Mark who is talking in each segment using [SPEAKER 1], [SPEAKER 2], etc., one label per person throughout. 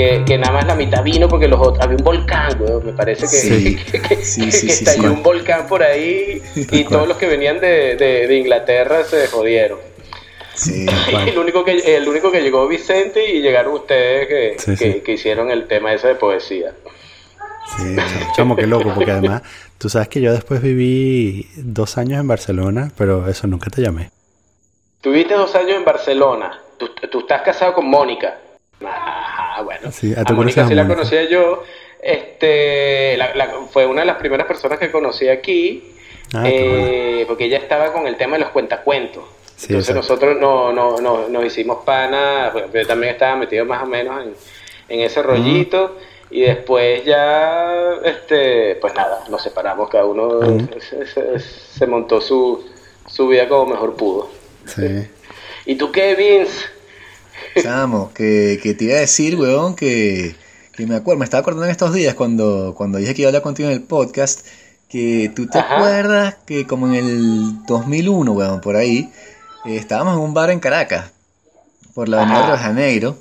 [SPEAKER 1] que, que, nada más la mitad vino porque los otros, había un volcán, weón, me parece que,
[SPEAKER 2] Sí.
[SPEAKER 1] que,
[SPEAKER 2] Sí, sí,
[SPEAKER 1] que estalló un volcán por ahí y todos los que venían de, de, de Inglaterra se jodieron.
[SPEAKER 2] Sí,
[SPEAKER 1] el único que el único que llegó Vicente y llegaron ustedes que, que, hicieron el tema ese de poesía.
[SPEAKER 3] Sí, chamo, qué loco, porque además, tú sabes que yo después viví dos años en Barcelona, pero eso nunca te llamé.
[SPEAKER 1] Tuviste dos años en Barcelona. Tú, tú estás casado con Mónica. Ajá, bueno.
[SPEAKER 3] Sí, ah,
[SPEAKER 1] a Mónica
[SPEAKER 3] a
[SPEAKER 1] sí la conocía yo. Este, la- la- fue una de las primeras personas que conocí aquí.
[SPEAKER 3] Ah,
[SPEAKER 1] eh,
[SPEAKER 3] bueno.
[SPEAKER 1] Porque ella estaba con el tema de los cuentacuentos.
[SPEAKER 3] Sí,
[SPEAKER 1] Entonces
[SPEAKER 3] exacto.
[SPEAKER 1] nosotros no, no, no- nos hicimos pana. pues, Yo también estaba metido más o menos en, en ese rollito. Y después ya, este, pues nada, nos separamos. Cada uno se, se- se montó su, su vida como mejor pudo.
[SPEAKER 3] Sí.
[SPEAKER 1] ¿Y tú qué, Vince?
[SPEAKER 2] Chamo, que, que te iba a decir, weón, que, que me acuerdo, me estaba acordando en estos días cuando, cuando dije que iba a hablar contigo en el podcast, que tú te
[SPEAKER 1] Ajá.
[SPEAKER 2] acuerdas que como en el 2001, weón, por ahí, eh, estábamos en un bar en Caracas, por la avenida de Janeiro,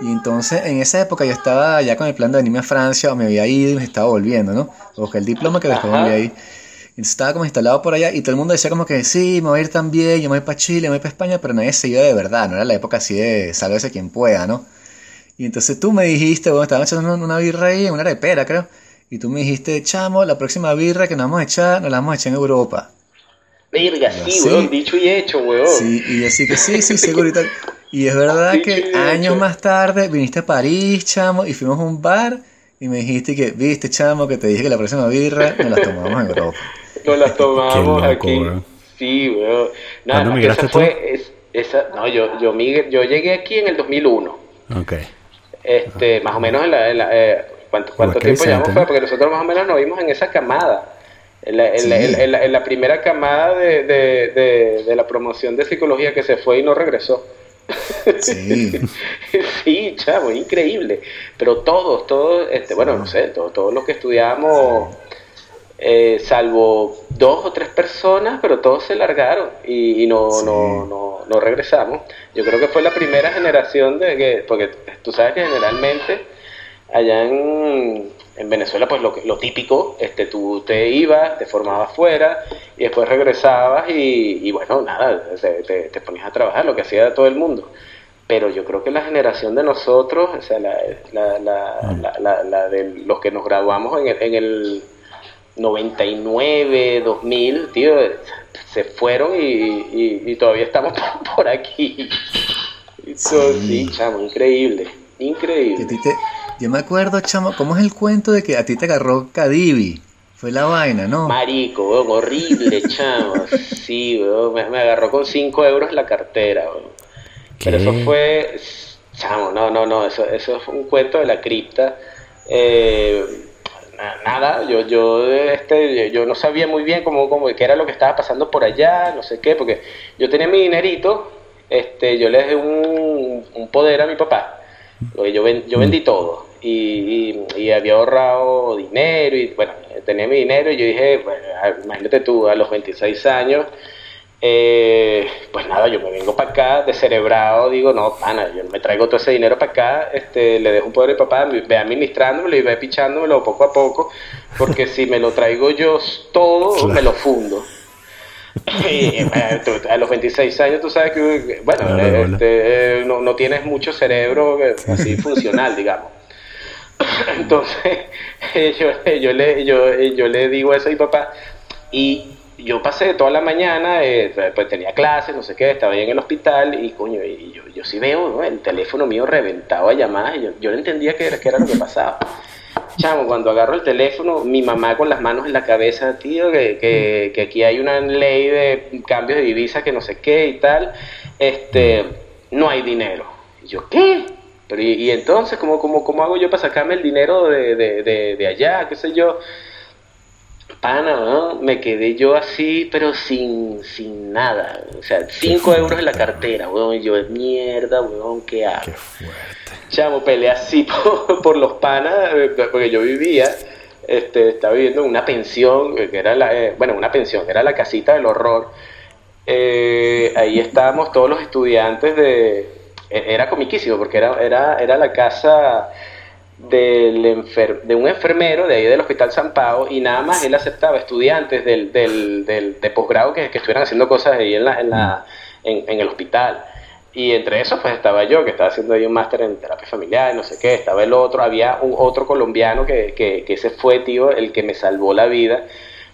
[SPEAKER 2] y entonces en esa época yo estaba ya con el plan de venirme a Francia, o me había ido y me estaba volviendo, ¿no? Busqué el diploma que después volví ahí. Estaba como instalado por allá y todo el mundo decía como que sí, me voy a ir también, yo me voy para Chile, me voy para España, pero nadie se iba de verdad, no era la época así de sálvese quien pueda, ¿no? Y entonces tú me dijiste, bueno, estábamos echando una, birra ahí, una arepera creo, y tú me dijiste, chamo, la próxima birra que nos vamos a echar, nos la vamos a echar en Europa.
[SPEAKER 1] Verga, sí,
[SPEAKER 2] sí.
[SPEAKER 1] weón, dicho y hecho, weón.
[SPEAKER 2] Sí, y así que sí, sí, seguro y tal. Y es verdad
[SPEAKER 1] Dicho
[SPEAKER 2] que
[SPEAKER 1] hecho.
[SPEAKER 2] años más tarde viniste a París, chamo, y fuimos a un bar y me dijiste que, viste, chamo, que te dije que la próxima birra nos la tomamos en Europa.
[SPEAKER 1] Nos las tomamos
[SPEAKER 3] loco,
[SPEAKER 1] aquí. Sí, weón. Nada,
[SPEAKER 3] ¿Cuándo migraste
[SPEAKER 1] esa fue, es- esa, no, yo, yo, migre- yo llegué aquí en el 2001.
[SPEAKER 3] Ok.
[SPEAKER 1] Este, más o menos en la, en la- eh, ¿cuánto, cuánto tiempo llevamos?
[SPEAKER 3] ¿no?
[SPEAKER 1] fue? Porque nosotros más o menos nos vimos en esa camada. En la, en la-
[SPEAKER 2] Sí.
[SPEAKER 1] en- en la- en la primera camada de, de, de, de la promoción de psicología que se fue y no regresó.
[SPEAKER 2] Sí.
[SPEAKER 1] sí, chavo, increíble. Pero todos, todos, este, bueno, no sé, todos, todos los que estudiamos, eh, salvo dos o tres personas, pero todos se largaron y, y no,
[SPEAKER 2] Sí.
[SPEAKER 1] no, no, no regresamos. Yo creo que fue la primera generación de que, porque tú sabes que generalmente allá en, en Venezuela, pues lo, que- lo típico, este, tú te ibas, te formabas fuera y después regresabas y, y bueno, nada, te, te, te ponías a trabajar, lo que hacía todo el mundo. Pero yo creo que la generación de nosotros, o sea, la, la, la, la, la- la de los que nos graduamos en el, en el 99, 2000, tío, se fueron y, y- y todavía estamos por, aquí. Y todo,
[SPEAKER 2] Sí.
[SPEAKER 1] sí, chamo, increíble, increíble.
[SPEAKER 2] te- Yo me acuerdo, chamo, ¿cómo es el cuento de que a ti te agarró Cadivi? Fue la vaina, ¿no?
[SPEAKER 1] Marico, weón, horrible, chamo. Sí, weón, me, me agarró con 5 euros la cartera, weón. Pero
[SPEAKER 3] ¿Qué?
[SPEAKER 1] eso fue, chamo, no, no, no, eso, eso fue un cuento de la cripta. Eh, nada, yo, yo, este, yo no sabía muy bien cómo, cómo, qué era lo que estaba pasando por allá, no sé qué, porque yo tenía mi dinerito, este, yo le dejé un, un poder a mi papá, porque yo, ven- yo vendí todo y, y- y había ahorrado dinero y bueno, tenía mi dinero y yo dije, bueno, imagínate tú, a los 26 años, eh, pues nada, yo me vengo para acá descerebrado, digo, no, pana, yo me traigo todo ese dinero para acá, este, le dejo un poder de papá, ve administrándomelo y ve pichándomelo poco a poco, porque si me lo traigo yo todo,
[SPEAKER 3] Claro.
[SPEAKER 1] me lo fundo. Y, eh, a los 26 años tú sabes que, bueno,
[SPEAKER 3] Claro,
[SPEAKER 1] eh, este, no, no tienes mucho cerebro así funcional, digamos. Entonces, yo, yo, le, yo, yo le digo eso a mi papá y yo pasé toda la mañana, eh, pues tenía clases, no sé qué, estaba ahí en el hospital y coño, y yo, yo sí veo ¿no? el teléfono mío reventado a llamadas y yo, yo no entendía qué era, qué era lo que pasaba. Chamo, cuando agarro el teléfono, mi mamá con las manos en la cabeza, tío, que, que, que aquí hay una ley de cambios de divisa que no sé qué y tal, este, no hay dinero. Yo, ¿qué? Pero y, entonces, ¿cómo, cómo, ¿cómo hago yo para sacarme el dinero de, de, de allá? ¿Qué sé yo? Pana, ¿no? me quedé yo así, pero sin, sin nada. O sea, 5
[SPEAKER 3] fuerte,
[SPEAKER 1] euros en la cartera, weón. Y yo, mierda, weón, ¿qué hago?
[SPEAKER 3] Qué fuerte.
[SPEAKER 1] Chamo, peleé así por, por los panas, eh, porque yo vivía, este, estaba viviendo en una pensión, eh, que era la, eh, bueno, una pensión, era la casita del horror. Eh, ahí estábamos todos los estudiantes de, e- era comiquísimo, porque era, era, era la casa, del de un enfermero de ahí del Hospital San Pau y nada más él aceptaba estudiantes del, del, del de posgrado que, que, estuvieran haciendo cosas ahí en, la, en, la, en, el hospital. Y entre esos pues estaba yo, que estaba haciendo ahí un máster en terapia familiar, no sé qué, estaba el otro, había un otro colombiano que, que, que ese fue, tío, el que me salvó la vida,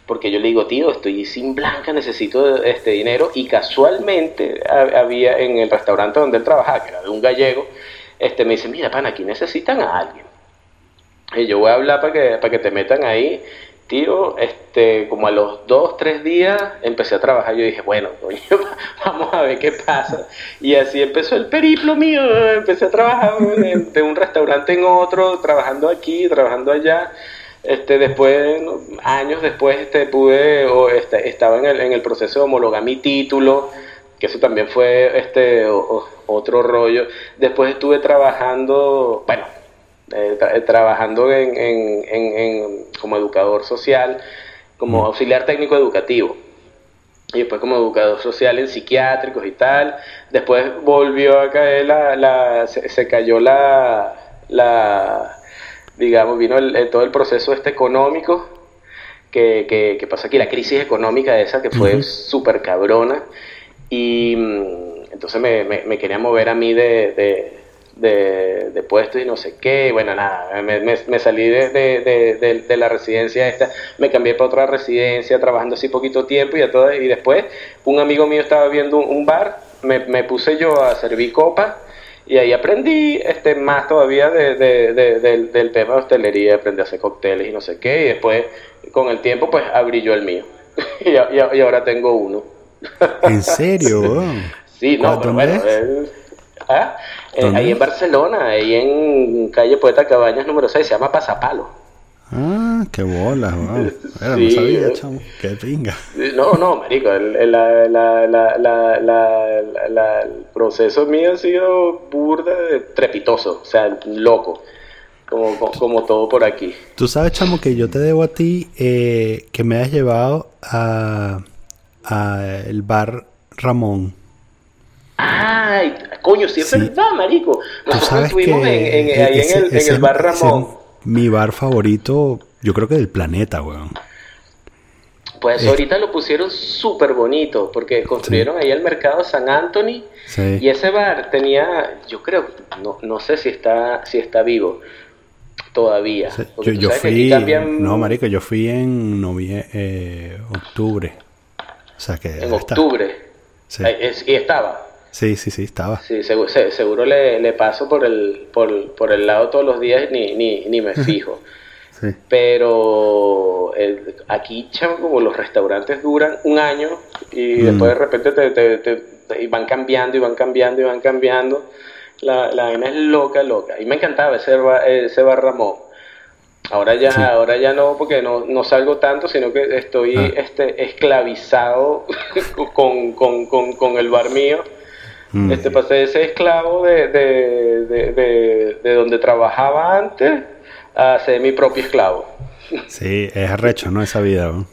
[SPEAKER 1] porque yo le digo, tío, estoy sin blanca, necesito este dinero, y casualmente había en el restaurante donde él trabajaba, que era de un gallego, este me dice, mira, pan, aquí necesitan a alguien y yo voy a hablar para que, para que te metan ahí. Tío, este, como a los dos, tres días empecé a trabajar. Yo dije, bueno, coño, vamos a ver qué pasa. Y así empezó el periplo mío. Empecé a trabajar de un restaurante en otro, trabajando aquí, trabajando allá. Este, después, años después, este, pude, o este, estaba en el, en el proceso de homologar mi título, que eso también fue este, otro rollo. Después estuve trabajando, bueno, eh, trabajando en, en, en, como educador social, como auxiliar técnico educativo. Y después como educador social en psiquiátricos y tal. Después volvió a caer la... la se, cayó la, la... digamos, vino el, todo el proceso este económico que, que, que, pasó aquí, la crisis económica esa que fue súper cabrona. Y mm, entonces me, me, me, quería mover a mí de de, de, puestos y no sé qué. Bueno, nada, me, me, salí de, de, de, la residencia esta, me cambié para otra residencia, trabajando así poquito tiempo y, a todo, y después un amigo mío estaba viendo un, bar, me, me, puse yo a servir copas y ahí aprendí este más todavía de, del, del tema de hostelería, aprendí a hacer cócteles y no sé qué, y después con el tiempo pues abrí yo el mío y, y, ahora tengo uno.
[SPEAKER 3] ¿En serio?
[SPEAKER 1] sí, no, pero bueno... ¿Ah? Eh, ahí en Barcelona, ahí en calle Poeta Cabañas número 6, se llama Pasapalo.
[SPEAKER 3] Ah, qué bola, wow. Era, no sabía, chamo. Qué pinga.
[SPEAKER 1] No, no, marico, el, el, la, la, la, el proceso mío ha sido burda, trepitoso, o sea, loco. Como, como, todo por aquí.
[SPEAKER 3] Tú sabes, chamo, que yo te debo a ti eh, que me has llevado a, a el bar Ramón.
[SPEAKER 1] Ay, coño, sí es verdad, marico. Nosotros estuvimos en, en, ahí en, el, en el bar Ramón.
[SPEAKER 3] mi bar favorito, yo creo que del planeta, weón.
[SPEAKER 1] Pues ahorita lo pusieron súper bonito, porque construyeron ahí el mercado San Anthony. Sí. Y ese bar tenía, yo creo, no, no sé si está, si está vivo todavía.
[SPEAKER 3] Yo, yo fui, no, marico, yo fui en noviembre, eh, octubre. O sea que
[SPEAKER 1] en octubre. Sí. y estaba.
[SPEAKER 3] Sí, sí, sí, estaba.
[SPEAKER 1] Sí, seguro, seguro le, le, paso por el, por, por, el lado todos los días y ni, ni, me fijo. sí. Pero el, aquí, chamo, como los restaurantes duran un año y mm. después de repente te, te, te, y van cambiando y van cambiando y van cambiando. La, la vaina es loca, loca. Y me encantaba ese, ese bar Ramón. Ahora ya, ahora ya no, porque no, no salgo tanto, sino que estoy ah. este, esclavizado con, con, con, con el bar mío Mm. Este, pasé de ser esclavo de, de, de, donde trabajaba antes a ser mi propio esclavo.
[SPEAKER 3] Sí, es arrecho, ¿no? Esa vida, ¿no?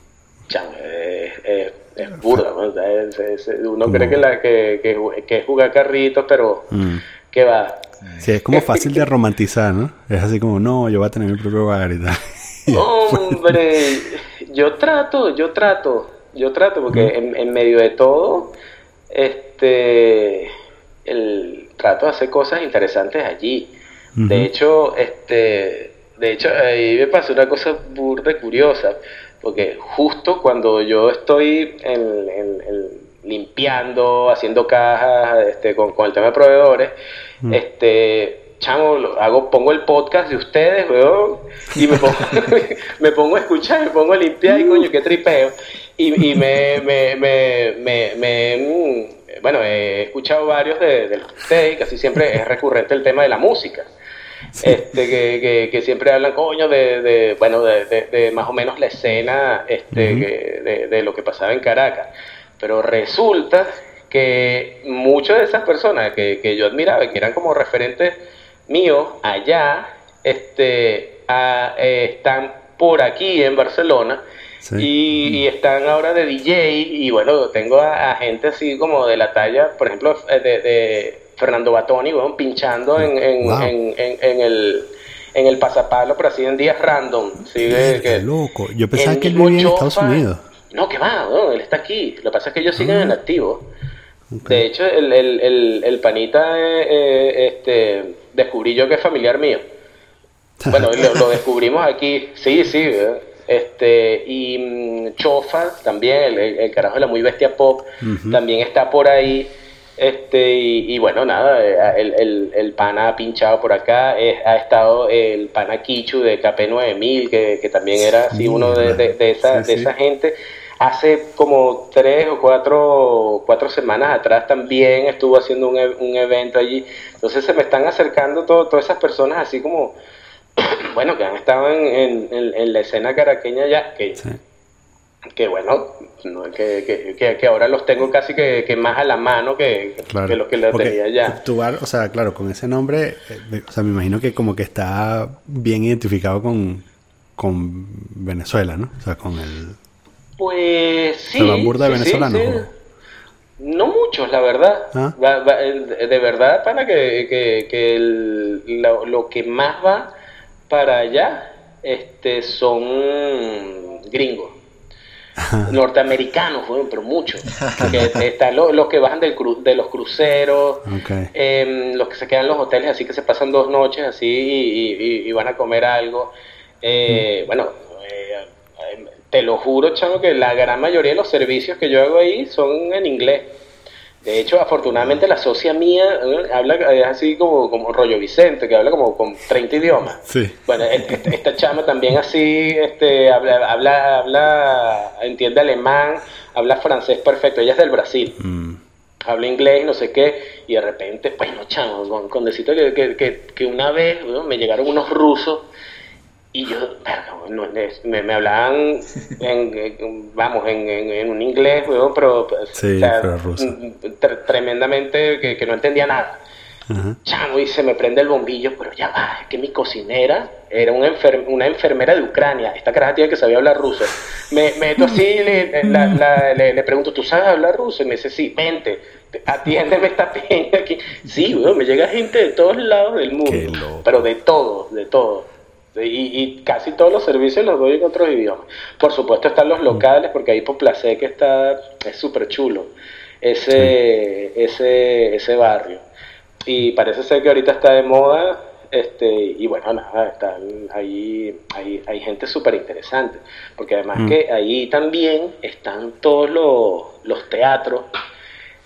[SPEAKER 1] es, es, es burda, uno cree que, la, que, que, que, es jugar carritos, pero mm. que va.
[SPEAKER 3] Sí, es como fácil de romantizar, ¿no? Es así como, no, yo voy a tener mi propio hogar y tal.
[SPEAKER 1] Hombre, yo trato, yo trato, yo trato, porque mm. en, en medio de todo, este, el, trato de hacer cosas interesantes allí. De hecho, este, de hecho, ahí me pasó una cosa burda curiosa, porque justo cuando yo estoy limpiando, haciendo cajas, este, con, el tema de proveedores, este, chamo, hago, pongo el podcast de ustedes, y me pongo, me pongo a escuchar, me pongo a limpiar, y coño, qué tripeo. Y, y me, me, me, me, mm, bueno, he escuchado varios de, de ustedes y casi siempre es recurrente el tema de la música. Este, que, que, siempre hablan, coño, de, de bueno, de, de, más o menos la escena este, de, de lo que pasaba en Caracas. Pero resulta que muchas de esas personas que, que yo admiraba, que eran como referentes míos allá, este, eh, están por aquí en Barcelona y, están ahora de DJ y bueno, tengo a, gente así como de la talla, por ejemplo, eh, de, Fernando Batoni, bueno, pinchando en, en, en, el en el pasapalo, pero así en días random. ¿sí?
[SPEAKER 3] Qué
[SPEAKER 1] Que-
[SPEAKER 3] loco. Yo pensaba que él vivía en Estados Unidos.
[SPEAKER 1] No, que va, no, él está aquí. Lo que pasa es que ellos siguen
[SPEAKER 3] Ah.
[SPEAKER 1] en activo. De hecho, el, el, el, el panita eh, eh, este, descubrí yo que es familiar mío. Bueno, lo, lo descubrimos aquí, sí, sí. ¿verdad? Este, y mm, Chofa también, el, el- carajo de la muy bestia pop, también está por ahí. Este, y, y bueno, nada, eh, el, el, el pana ha pinchado por acá. eh, ha estado el pana Kichu de KP9000, que, que también era así uno de, de, de esa,
[SPEAKER 3] Sí,
[SPEAKER 1] de
[SPEAKER 3] sí.
[SPEAKER 1] esa gente. Hace como tres o cuatro, cuatro semanas atrás también estuvo haciendo un, e- un evento allí. Entonces se me están acercando todo- todas esas personas así como, bueno, que han estado en, en- en- en la escena caraqueña ya, que,
[SPEAKER 3] Sí.
[SPEAKER 1] que bueno, no, que, que, ahora los tengo casi que, que más a la mano que,
[SPEAKER 3] Claro.
[SPEAKER 1] que los que los tenía ya.
[SPEAKER 3] Tu bar, o sea, claro, con ese nombre, eh, o sea, me imagino que como que está bien identificado con, con Venezuela, ¿no? O sea, con el...
[SPEAKER 1] Pues sí.
[SPEAKER 3] ¿Se burda de
[SPEAKER 1] sí, sí? No muchos, la verdad.
[SPEAKER 3] ¿Ah?
[SPEAKER 1] Va- va- de de verdad, para que, que, que el- lo, lo que más va para allá este, son gringos. Norteamericanos, bueno, pero muchos. Que están los, los que bajan del cru- de los cruceros. Em, los que se quedan en los hoteles, así que se pasan dos noches así y, y- y van a comer algo. Eh, Bueno, eh, eh, te lo juro, chamo, que la gran mayoría de los servicios que yo hago ahí son en inglés. De hecho, afortunadamente la socia mía eh, habla es así como, como rollo Vicente, que habla como con 30 idiomas.
[SPEAKER 3] Sí.
[SPEAKER 1] Bueno, este- esta chama también así, este, habla, habla, habla, entiende alemán, habla francés perfecto. Ella es del Brasil
[SPEAKER 3] Mm.
[SPEAKER 1] habla inglés, no sé qué, y de repente, bueno, chamo, con, con decirte que, que, que, que una vez me llegaron unos rusos y yo, no, me, me hablaban, en, vamos, en, en, en un inglés, weón, pero, pues,
[SPEAKER 3] Sí,
[SPEAKER 1] mm, tre- tremendamente que, que no entendía nada.
[SPEAKER 3] Ajá.
[SPEAKER 1] Chamo, y se me prende el bombillo, pero ya va, es que mi cocinera era una, enfer- una enfermera de Ucrania. Esta caraja tiene que sabía hablar ruso. Me meto así, le, la- la- le, le pregunto, ¿tú sabes hablar ruso? Y me dice, sí, vente, atiéndeme esta peña aquí. Sí, weón, me llega gente de todos lados del mundo, pero de todo, de todo. Y, y casi todos los servicios los doy en otros idiomas. Por supuesto están los locales, porque ahí por Placé que está, es súper chulo, ese, ese, ese barrio. Y parece ser que ahorita está de moda, este, y bueno, nada, están ahí, hay, hay gente súper interesante, porque además
[SPEAKER 3] Mm.
[SPEAKER 1] que ahí también están todos los, los teatros,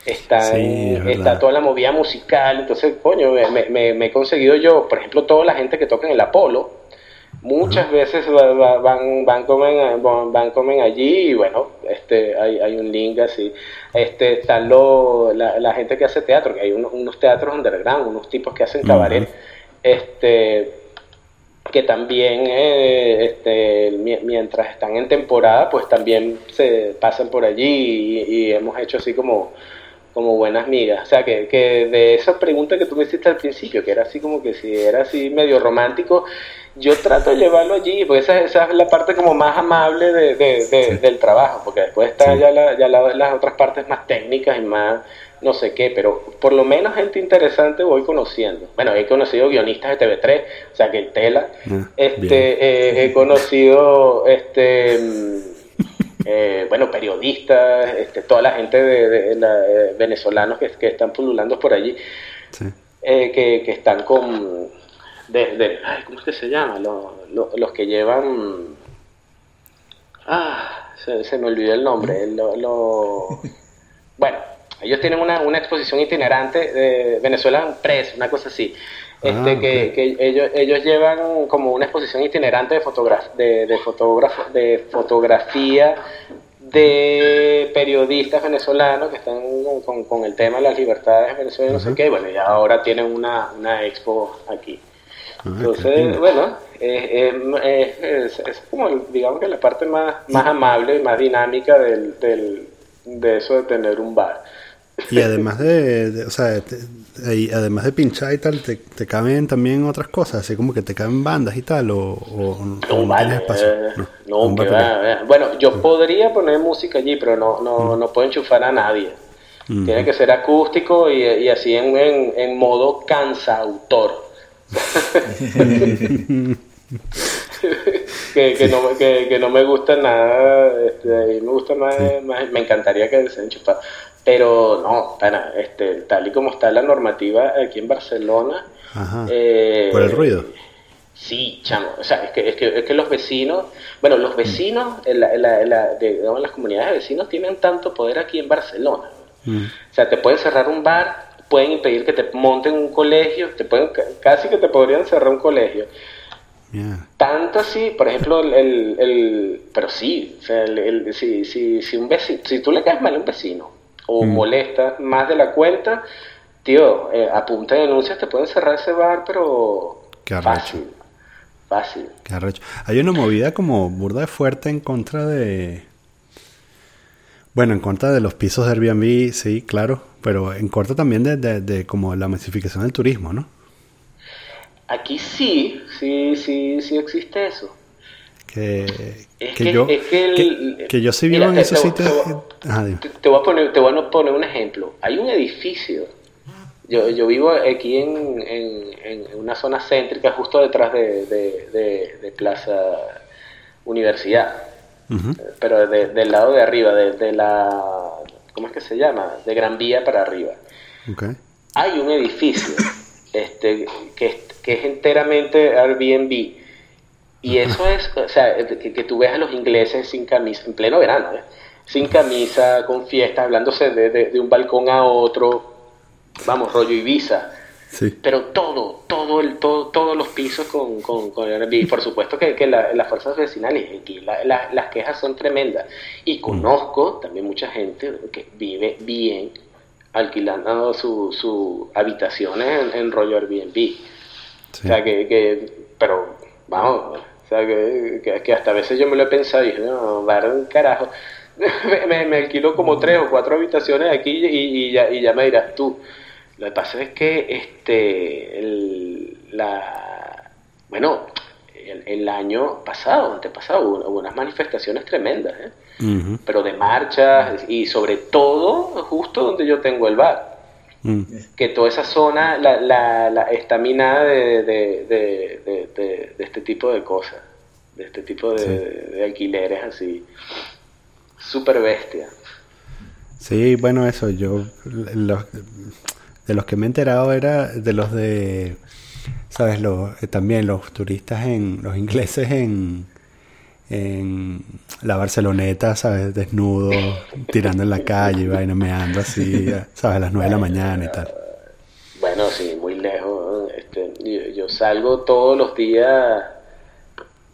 [SPEAKER 1] están,
[SPEAKER 3] Sí, es verdad.
[SPEAKER 1] está toda la movida musical, entonces, coño, me, me- me he conseguido yo, por ejemplo, toda la gente que toca en el Apolo, muchas veces va- va- van, van, comen, van, van comen allí y bueno, este, hay, hay un link así. Este, están lo- la, la gente que hace teatro, que hay unos, unos teatros underground, unos tipos que hacen cabaret, este, que también eh, este, mi- mientras están en temporada, pues también se pasan por allí y, y hemos hecho así como como buenas migas. O sea, que, que de esa pregunta que tú me hiciste al principio, que era así como que si era así medio romántico, yo trato de llevarlo allí, porque esa, esa es la parte como más amable de, de- de-
[SPEAKER 3] Sí.
[SPEAKER 1] del trabajo, porque después está
[SPEAKER 3] Sí.
[SPEAKER 1] ya, la- ya la- las otras partes más técnicas y más no sé qué, pero por lo menos gente interesante voy conociendo. Bueno, he conocido guionistas de TV3, o sea que el tela,
[SPEAKER 3] Ah,
[SPEAKER 1] este, eh, he conocido este mm, eh, bueno periodistas este, toda la gente de, de- la- eh, venezolanos que, que están pululando por allí
[SPEAKER 3] Sí.
[SPEAKER 1] eh, que, que están con de, de- ay, ¿cómo es que se llama? Los, los, los que llevan ah se, se me olvidó el nombre lo, lo- bueno ellos tienen una, una exposición itinerante de Venezuela Press una cosa así este
[SPEAKER 3] Ah,
[SPEAKER 1] que,
[SPEAKER 3] ok.
[SPEAKER 1] que ellos ellos llevan como una exposición itinerante de fotogra- de, de fotógrafo- de fotografía de periodistas venezolanos que están con, con- el tema de las libertades venezolanas, no sé
[SPEAKER 3] Ajá.
[SPEAKER 1] qué, bueno, y ahora tienen una, una expo aquí.
[SPEAKER 3] Ah,
[SPEAKER 1] Entonces, bueno, eh, eh, es, es como, digamos que la parte más, más amable, más dinámica del, del, de eso de tener un bar.
[SPEAKER 3] Y además de, de- o sea, te- ahí, además de pinchar y tal, te, te caben también otras cosas, así como que te caben bandas y tal, o, o- o
[SPEAKER 1] No,
[SPEAKER 3] no
[SPEAKER 1] vale,
[SPEAKER 3] espacio.
[SPEAKER 1] eh,
[SPEAKER 3] No,
[SPEAKER 1] no, que va, va. Bueno, yo podría poner música allí, pero no, no, no puedo enchufar a nadie. Tiene que ser acústico y, y así en, en, en modo cansautor. que, que, no, que, que, no me gusta nada, este, me gusta más, me encantaría que se enchufara. Pero no, este, tal y como está la normativa aquí en Barcelona.
[SPEAKER 3] Eh, Por el ruido.
[SPEAKER 1] Sí, chamo. O sea, es que, es que, es que los vecinos, bueno, los vecinos, en la, en la, de, digamos, las comunidades de vecinos tienen tanto poder aquí en Barcelona. Mm. O sea, te pueden cerrar un bar, pueden impedir que te monten un colegio, te pueden, casi que te podrían cerrar un colegio. Tanto así, por ejemplo, el, el, pero sí, o sea, el, si, si, si, un vecino, si tú le caes mal a un vecino o mm. molestas más de la cuenta, tío, eh, a punta de denuncias te pueden cerrar ese bar, pero fácil, fácil.
[SPEAKER 3] Qué Hay una movida como burda de fuerte en contra de, bueno, en contra de los pisos de Airbnb, sí, claro, pero en contra también de, de, de como la masificación del turismo, ¿no?
[SPEAKER 1] Aquí sí, sí, sí, sí existe eso.
[SPEAKER 3] Que, que, yo, que, yo sí vivo en esos sitios.
[SPEAKER 1] Te, voy a poner, te voy a poner un ejemplo. Hay un edificio. Yo, yo vivo aquí en, en, una zona céntrica, justo detrás de, de, Plaza Universidad. Pero del lado de arriba, de, la. ¿Cómo es que se llama? De Gran Vía para arriba. Hay un edificio este, que, que es enteramente Airbnb. Y eso es, o sea, que, tú ves a los ingleses sin camisa, en pleno verano, ¿eh? sin camisa, con fiestas, hablándose de, de, un balcón a otro, vamos, rollo Ibiza. Sí. Pero todo, todo, el, todo, todos los pisos con, con, con Airbnb. Por supuesto que, que las fuerzas vecinales, aquí las quejas son tremendas. Y conozco también mucha gente que vive bien alquilando sus su habitaciones en, rollo Airbnb. O sea, que, que, pero vamos, o sea, que, que, hasta a veces yo me lo he pensado y dije, no, va un carajo. me, me, alquilo como tres o cuatro habitaciones aquí y, y, ya, y ya me dirás tú. Lo que pasa es que este el, la bueno el, año pasado, antepasado, hubo, hubo unas manifestaciones tremendas, ¿eh? pero de marchas y sobre todo justo donde yo tengo el bar. Mm. Que toda esa zona la, la, la está minada de, de, de, de, este tipo de cosas, de este tipo de, alquileres así, súper bestia.
[SPEAKER 3] Sí, bueno, eso, yo, los, de los que me he enterado era de los de, ¿sabes? Los, eh, también los turistas en, los ingleses en, en la Barceloneta, ¿sabes? Desnudo, tirando en la calle, vaina meando así, ¿sabes? A las 9 de la mañana y tal.
[SPEAKER 1] Bueno, sí, muy lejos. Este, yo, salgo todos los días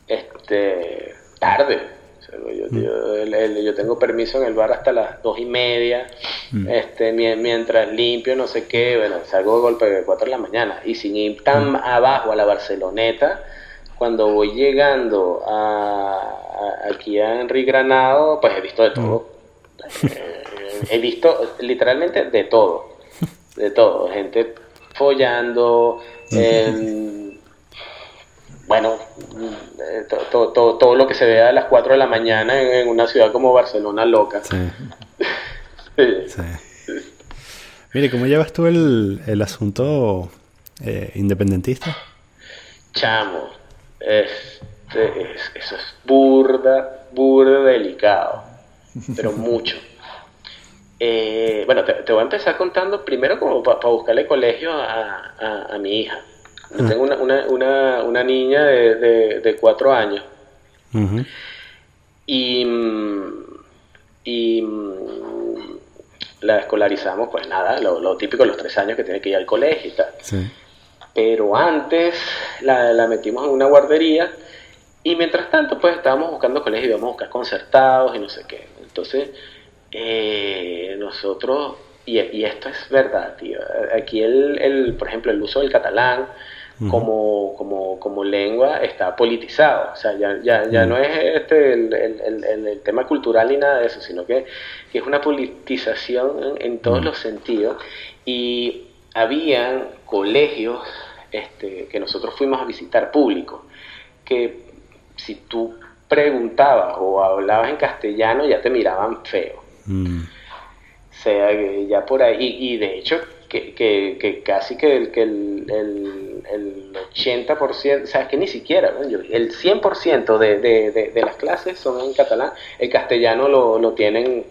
[SPEAKER 1] este, tarde. Mm. Yo, tengo permiso en el bar hasta las dos y media, mm. este, mientras limpio, no sé qué, bueno, salgo de golpe de 4 de la mañana. Y sin ir tan mm. abajo a la Barceloneta, cuando voy llegando a, aquí a Enrique Granado, pues he visto de todo. Eh, he visto literalmente de todo. De todo. Gente follando. Em, bueno, eh, todo, lo que se ve a las 4 de la mañana en, una ciudad como Barcelona loca.
[SPEAKER 3] Sí. Mire, ¿cómo llevas tú el, el asunto eh, independentista?
[SPEAKER 1] Chamo, este, eso es burda, burda delicado, pero mucho. Eh, bueno, te, voy a empezar contando primero como para buscarle colegio a, a, mi hija. Yo tengo una, una, una, niña de, de, cuatro años. Y, y la escolarizamos, pues nada, lo, lo, típico de los tres años que tiene que ir al colegio y tal. Sí pero antes la, metimos en una guardería y mientras tanto pues estábamos buscando colegios, íbamos a buscar concertados y no sé qué. Entonces eh, nosotros, y, esto es verdad, tío, aquí el, el, por ejemplo el uso del catalán como, como, como lengua está politizado, o sea, ya, ya, ya no es este el, el, el, tema cultural ni nada de eso, sino que, que es una politización en, todos los sentidos. Y habían colegios este, que nosotros fuimos a visitar público, que si tú preguntabas o hablabas en castellano ya te miraban feo. Mm. O sea, ya por ahí, y, de hecho que, que, casi que, el, que el, el, el 80%, o sea, que ni siquiera, el 100% de, de, de, las clases son en catalán, el castellano lo, lo tienen,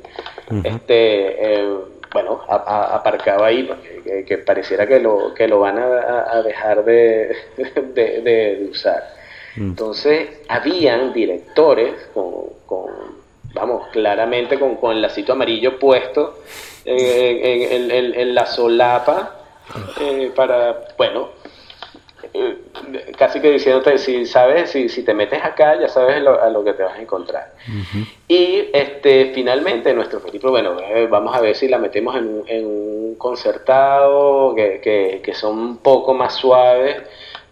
[SPEAKER 1] este, eh, bueno, aparcado ahí, porque, que, pareciera que lo, que lo van a, dejar de, de, usar. Mm. Entonces, habían directores con, con vamos, claramente con, con el lacito amarillo puesto en, la solapa eh, para, bueno, eh, casi que diciéndote, si sabes, si, si te metes acá, ya sabes a lo que te vas a encontrar. Y este finalmente nuestro película, bueno, eh, vamos a ver si la metemos en, en un concertado, que, que, que, son un poco más suaves,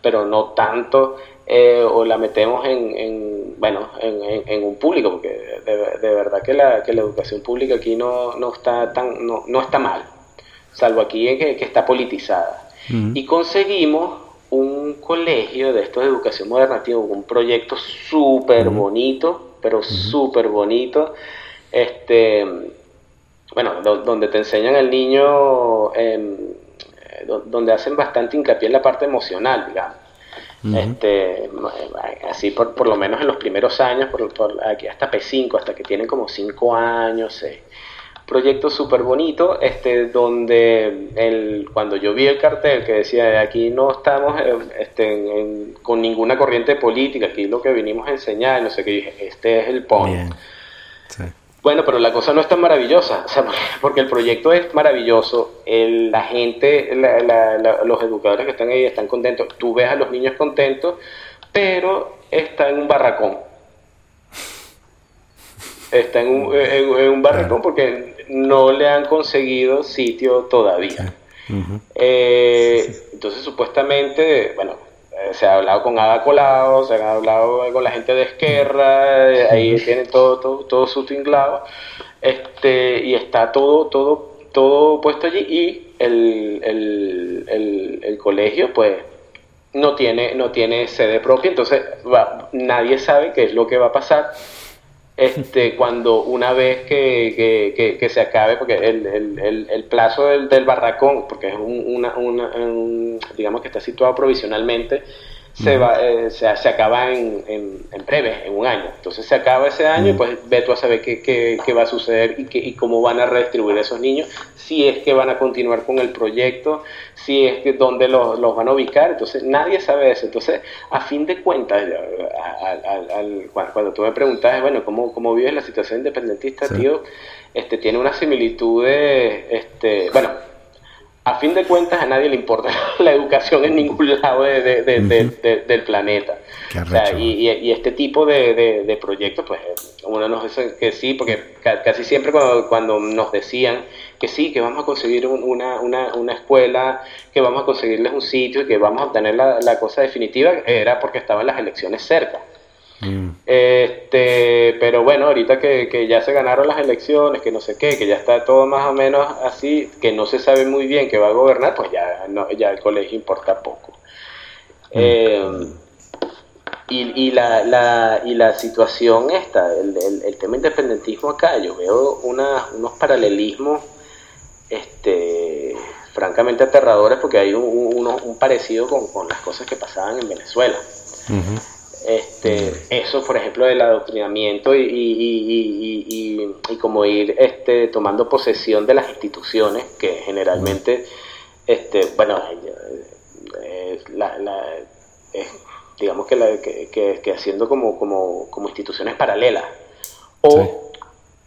[SPEAKER 1] pero no tanto. Eh, o la metemos en, en bueno, en, en, un público, porque de, verdad que la, que la educación pública aquí no, no está tan, no, no está mal, salvo aquí que, que está politizada. Y conseguimos un colegio de esto de educación modernativa, un proyecto súper bonito, pero súper bonito, este, bueno, donde te enseñan al niño, eh, donde hacen bastante hincapié en la parte emocional, digamos. Este, así por, por lo menos en los primeros años, por, aquí hasta P5, hasta que tienen como 5 años, proyecto súper bonito, este, donde el, cuando yo vi el cartel que decía aquí no estamos eh, este, con ninguna corriente política, aquí lo que vinimos a enseñar, no sé qué, dije, este es el PON. Bueno, pero la cosa no es tan maravillosa, porque el proyecto es maravilloso, la gente, los educadores que están ahí están contentos, tú ves a los niños contentos, pero está en un barracón. Está en un, en, barracón porque no le han conseguido sitio todavía. Eh, entonces, supuestamente, bueno, eh, se ha hablado con Ada Colau, se ha hablado con la gente de Esquerra, eh, ahí tiene todo, todo, todo su tinglado, este, y está todo, todo, todo puesto allí, y el, el, el, colegio, pues, no tiene, no tiene sede propia, entonces nadie sabe qué es lo que va a pasar este, cuando una vez que, que, se acabe, porque el, el, el plazo del, del, barracón, porque es una, una, digamos que está situado provisionalmente, se, va, eh, se, se, acaba en, en, breve, en un año. Entonces se acaba ese año y pues ve tú a saber qué, qué, qué va a suceder y, qué, y cómo van a redistribuir esos niños, si es que van a continuar con el proyecto, si es que dónde los, los van a ubicar. Entonces nadie sabe eso. Entonces, a fin de cuentas, al, cuando, tú me preguntas, bueno, ¿cómo, cómo vives la situación independentista, tío? Este, tiene una similitud de, este, bueno, a fin de cuentas a nadie le importa la educación en ningún lado del planeta. y, este tipo de, proyectos, pues uno nos dice que sí, porque casi siempre cuando, nos decían que sí, que vamos a conseguir una, una, escuela, que vamos a conseguirles un sitio y que vamos a obtener la, la cosa definitiva, era porque estaban las elecciones cerca. Mm. Este, pero bueno, ahorita que, ya se ganaron las elecciones, que no sé qué, que ya está todo más o menos así, que no se sabe muy bien que va a gobernar, pues ya, no, ya el colegio importa poco. Mm. Eh, y, y, la, la, y la situación esta, el, el, tema independentismo acá, yo veo una, unos paralelismos este, francamente aterradores porque hay un, un, parecido con, con, las cosas que pasaban en Venezuela. Este, eso, por ejemplo, del adoctrinamiento y, y, y, como ir este, tomando posesión de las instituciones, que generalmente, este, bueno, digamos que, la, que, que, haciendo como, como, como instituciones paralelas, o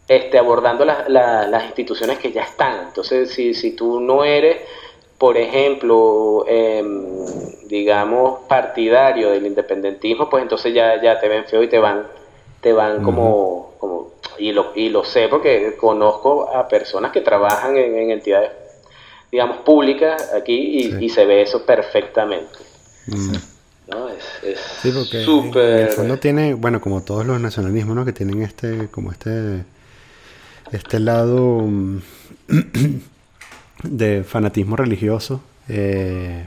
[SPEAKER 1] este, abordando las instituciones que ya están. Entonces, si, si tú no eres por ejemplo, em, digamos, partidario del independentismo, pues entonces ya, ya te ven feo y te van, te van como, como y lo, y lo sé porque conozco a personas que trabajan en, entidades, digamos, públicas aquí y, se ve eso perfectamente.
[SPEAKER 3] Mm. ¿no? Es, sí, porque en el fondo tiene, bueno, como todos los nacionalismos, ¿no? Que tienen este, como este, este lado mm, de fanatismo religioso, eh,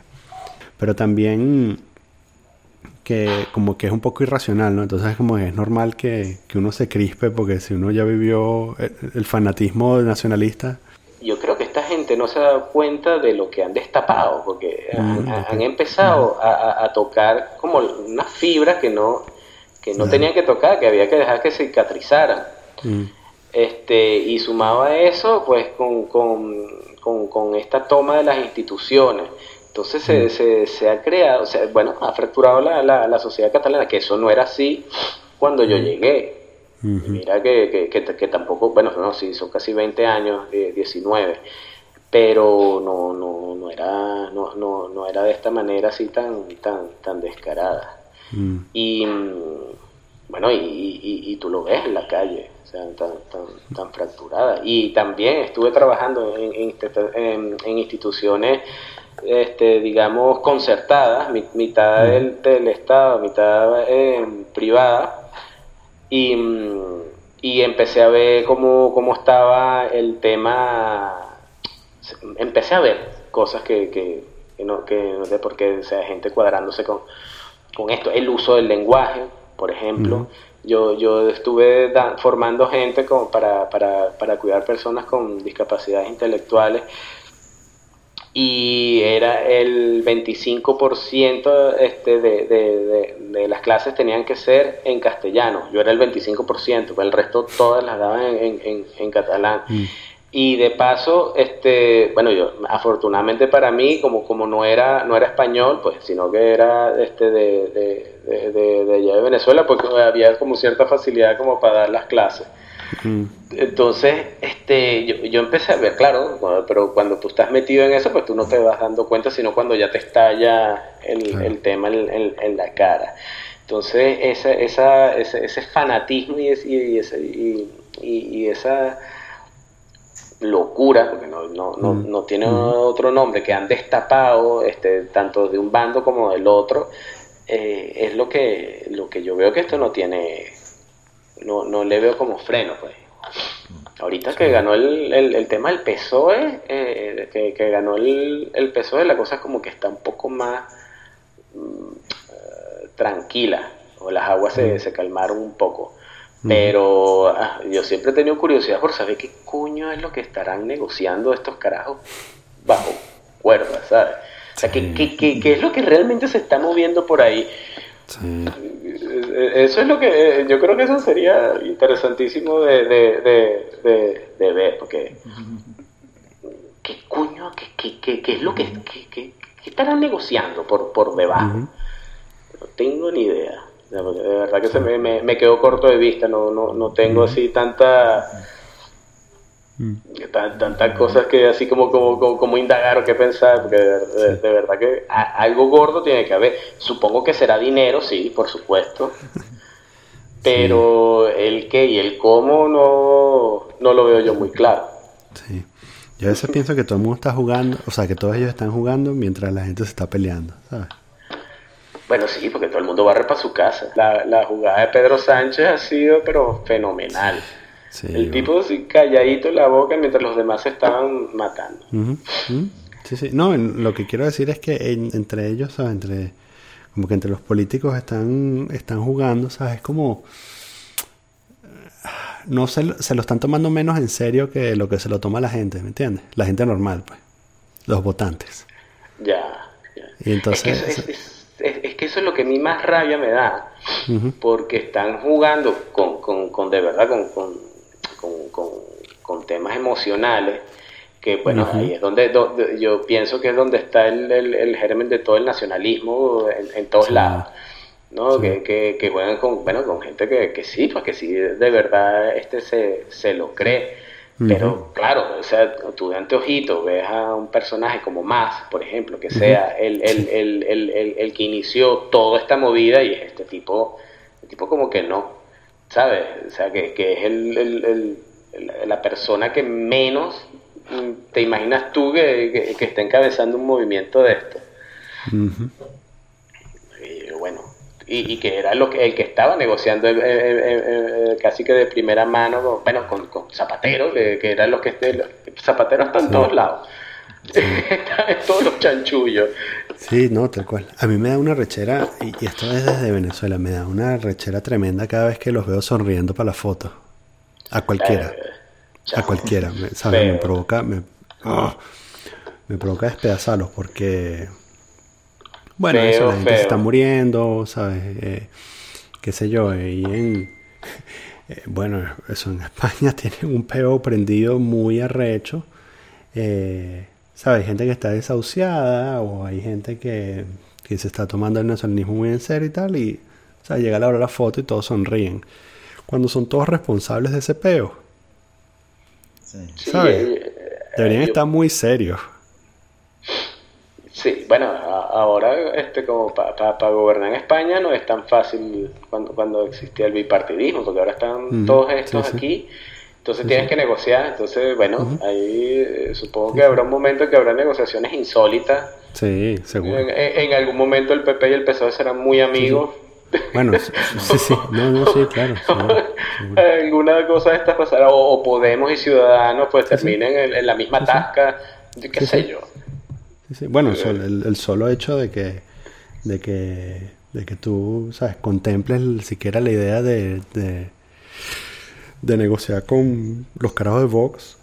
[SPEAKER 3] pero también que como que es un poco irracional, ¿no? Entonces como es normal que, uno se crispe porque si uno ya vivió el, fanatismo nacionalista.
[SPEAKER 1] Yo creo que esta gente no se ha dado cuenta de lo que han destapado, porque han, han empezado a, a, tocar como unas fibras que no, que no tenían que tocar, que había que dejar que cicatrizaran. Este, y sumado a eso, pues con, con, con, esta toma de las instituciones. Entonces se, se, se, ha creado, o sea, bueno, ha fracturado la, la, la, sociedad catalana, que eso no era así cuando yo llegué. Mira que, que, que, tampoco, bueno, no, sí, son casi 20 años, 19, pero no, no, no, era, no, no, no era de esta manera así tan, tan, tan descarada. Mm. Y bueno, y, y, tú lo ves en la calle, o sea, tan, tan, tan fracturada. Y también estuve trabajando en, en, instituciones, este, digamos, concertadas, mitad del, del Estado, mitad eh, privada, y, y, empecé a ver cómo, cómo estaba el tema, empecé a ver cosas que, que, no, que no sé por qué, o sea, gente cuadrándose con, con esto, el uso del lenguaje por ejemplo. Yo, yo estuve formando gente como para, para, para cuidar personas con discapacidades intelectuales y era el 25% este de, de, de, las clases tenían que ser en castellano. Yo era el 25%, el resto todas las daban en, en, en catalán. Mm. Y de paso, este, bueno, yo afortunadamente para mí, como, como no era no era español, pues, sino que era este de, de, de, allá de Venezuela, pues había como cierta facilidad como para dar las clases. Entonces, este, yo, yo, empecé a ver, claro, pero cuando tú estás metido en eso, pues tú no te vas dando cuenta, sino cuando ya te estalla el, el tema en, en, la cara. Entonces, esa, esa, ese, ese fanatismo y, y, y, y esa locura, porque no, no, no, mm. no tiene mm. otro nombre, que han destapado este, tanto de un bando como del otro, eh, es lo que, lo que yo veo que esto no tiene, no, no le veo como freno. Pues. Ahorita que ganó el, el, tema del PSOE, eh, que, que, ganó el, el PSOE, la cosa como que está un poco más mm, eh, tranquila, o las aguas se, se calmaron un poco. Pero ah, yo siempre he tenido curiosidad por saber qué coño es lo que estarán negociando estos carajos bajo cuerda, ¿sabes? O sea, ¿qué, qué, qué, es lo que realmente se está moviendo por ahí? Eso es lo que yo creo que eso sería interesantísimo de, de, de, de ver, porque ¿qué coño, qué, qué, qué, es lo que, qué, estarán negociando por, por debajo? No tengo ni idea de verdad que se me, me, quedó corto de vista, no, no, no tengo así tanta mm. tantas cosas que así como, como, como, indagar o que pensar, porque de, verdad que algo gordo tiene que haber. Supongo que será dinero, sí, por supuesto, pero el qué y el cómo no, no lo veo yo muy claro.
[SPEAKER 3] Sí. Yo a veces pienso que todo el mundo está jugando, o sea, que todos ellos están jugando mientras la gente se está peleando, ¿sabes?
[SPEAKER 1] Bueno, sí, porque todo el mundo barre para su casa. La, la jugada de Pedro Sánchez ha sido, pero fenomenal. el tipo así calladito en la boca mientras los demás se estaban matando.
[SPEAKER 3] Sí, sí. No, lo que quiero decir es que entre ellos, ¿sabes? Entre, como que entre los políticos están, están jugando, ¿sabes? Es como... No se, se lo están tomando menos en serio que lo que se lo toma la gente, ¿me entiendes? La gente normal, pues. Los votantes.
[SPEAKER 1] Ya, ya. Y entonces es, que eso es lo que a mí más rabia me da, porque están jugando con, con, con de verdad, con, con, con, temas emocionales, que bueno, ahí es donde, yo pienso que es donde está el, el, germen de todo el nacionalismo en, todos lados. ¿no? Que, que, que, juegan con, bueno, con gente que, que sí, pues que sí, de verdad este se, se lo cree. Pero claro, o sea, tú de anteojito ves a un personaje como Más, por ejemplo, que sea el, el, el, el, que inició toda esta movida y es este tipo, el tipo como que no, ¿sabes? O sea, que, que es el, la persona que menos te imaginas tú que, que, está encabezando un movimiento de esto. Y bueno, y, que era lo que, el que estaba negociando eh, eh, eh, casi que de primera mano, bueno, con, con Zapatero, que, eran los que Zapatero está en todos lados. está en todos los chanchullos.
[SPEAKER 3] Sí, no, tal cual. A mí me da una rechera, y, esto es desde Venezuela, me da una rechera tremenda cada vez que los veo sonriendo para la foto. A cualquiera. a cualquiera, ¿sabes? Me provoca, me, ah, me provoca despedazarlos porque, bueno, eso, la gente se está muriendo, ¿sabes? Eh, qué sé yo, y en, eh, bueno, eso en España tienen un peo prendido muy arrecho. Eh, ¿Sabes? Hay gente que está desahuciada o hay gente que, que, se está tomando el nacionalismo muy en serio y tal. Y, o sea, llega la hora de la foto y todos sonríen. Cuando son todos responsables de ese peo. ¿Sabes? Eh, Deberían estar muy serios.
[SPEAKER 1] Sí, bueno, ahora este como para gobernar en España no es tan fácil cuando, cuando existía el bipartidismo, porque ahora están todos estos aquí, entonces tienes que negociar, entonces bueno, ahí eh, supongo que habrá un momento en que habrá negociaciones insólitas.
[SPEAKER 3] Sí, seguro.
[SPEAKER 1] En, algún momento el PP y el PSOE serán muy amigos.
[SPEAKER 3] Bueno, sí, sí, no, no, sí, claro.
[SPEAKER 1] Alguna cosa de estas pasará, o, Podemos y Ciudadanos pues terminen en, la misma tasca, qué sé yo.
[SPEAKER 3] Bueno, el, solo hecho de que, de que, de que tú, sabes, contemples siquiera la idea de, de, negociar con los carajos de Vox,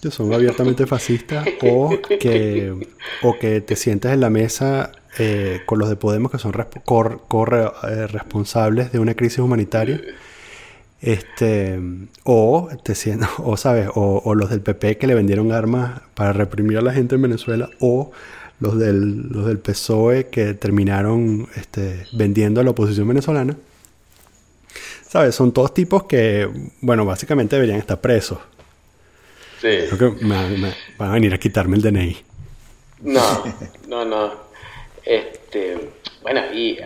[SPEAKER 3] que son abiertamente fascistas, o que, o que te sientes en la mesa eh, con los de Podemos, que son corre, eh, responsables de una crisis humanitaria este, o, te, o, ¿sabes? O, los del PP que le vendieron armas para reprimir a la gente en Venezuela, o los del, los del PSOE que terminaron este, vendiendo a la oposición venezolana. ¿Sabes? Son todos tipos que, bueno, básicamente deberían estar presos.
[SPEAKER 1] Sí.
[SPEAKER 3] Creo que me, van a venir a quitarme el DNI.
[SPEAKER 1] No, no, no. Este, bueno, y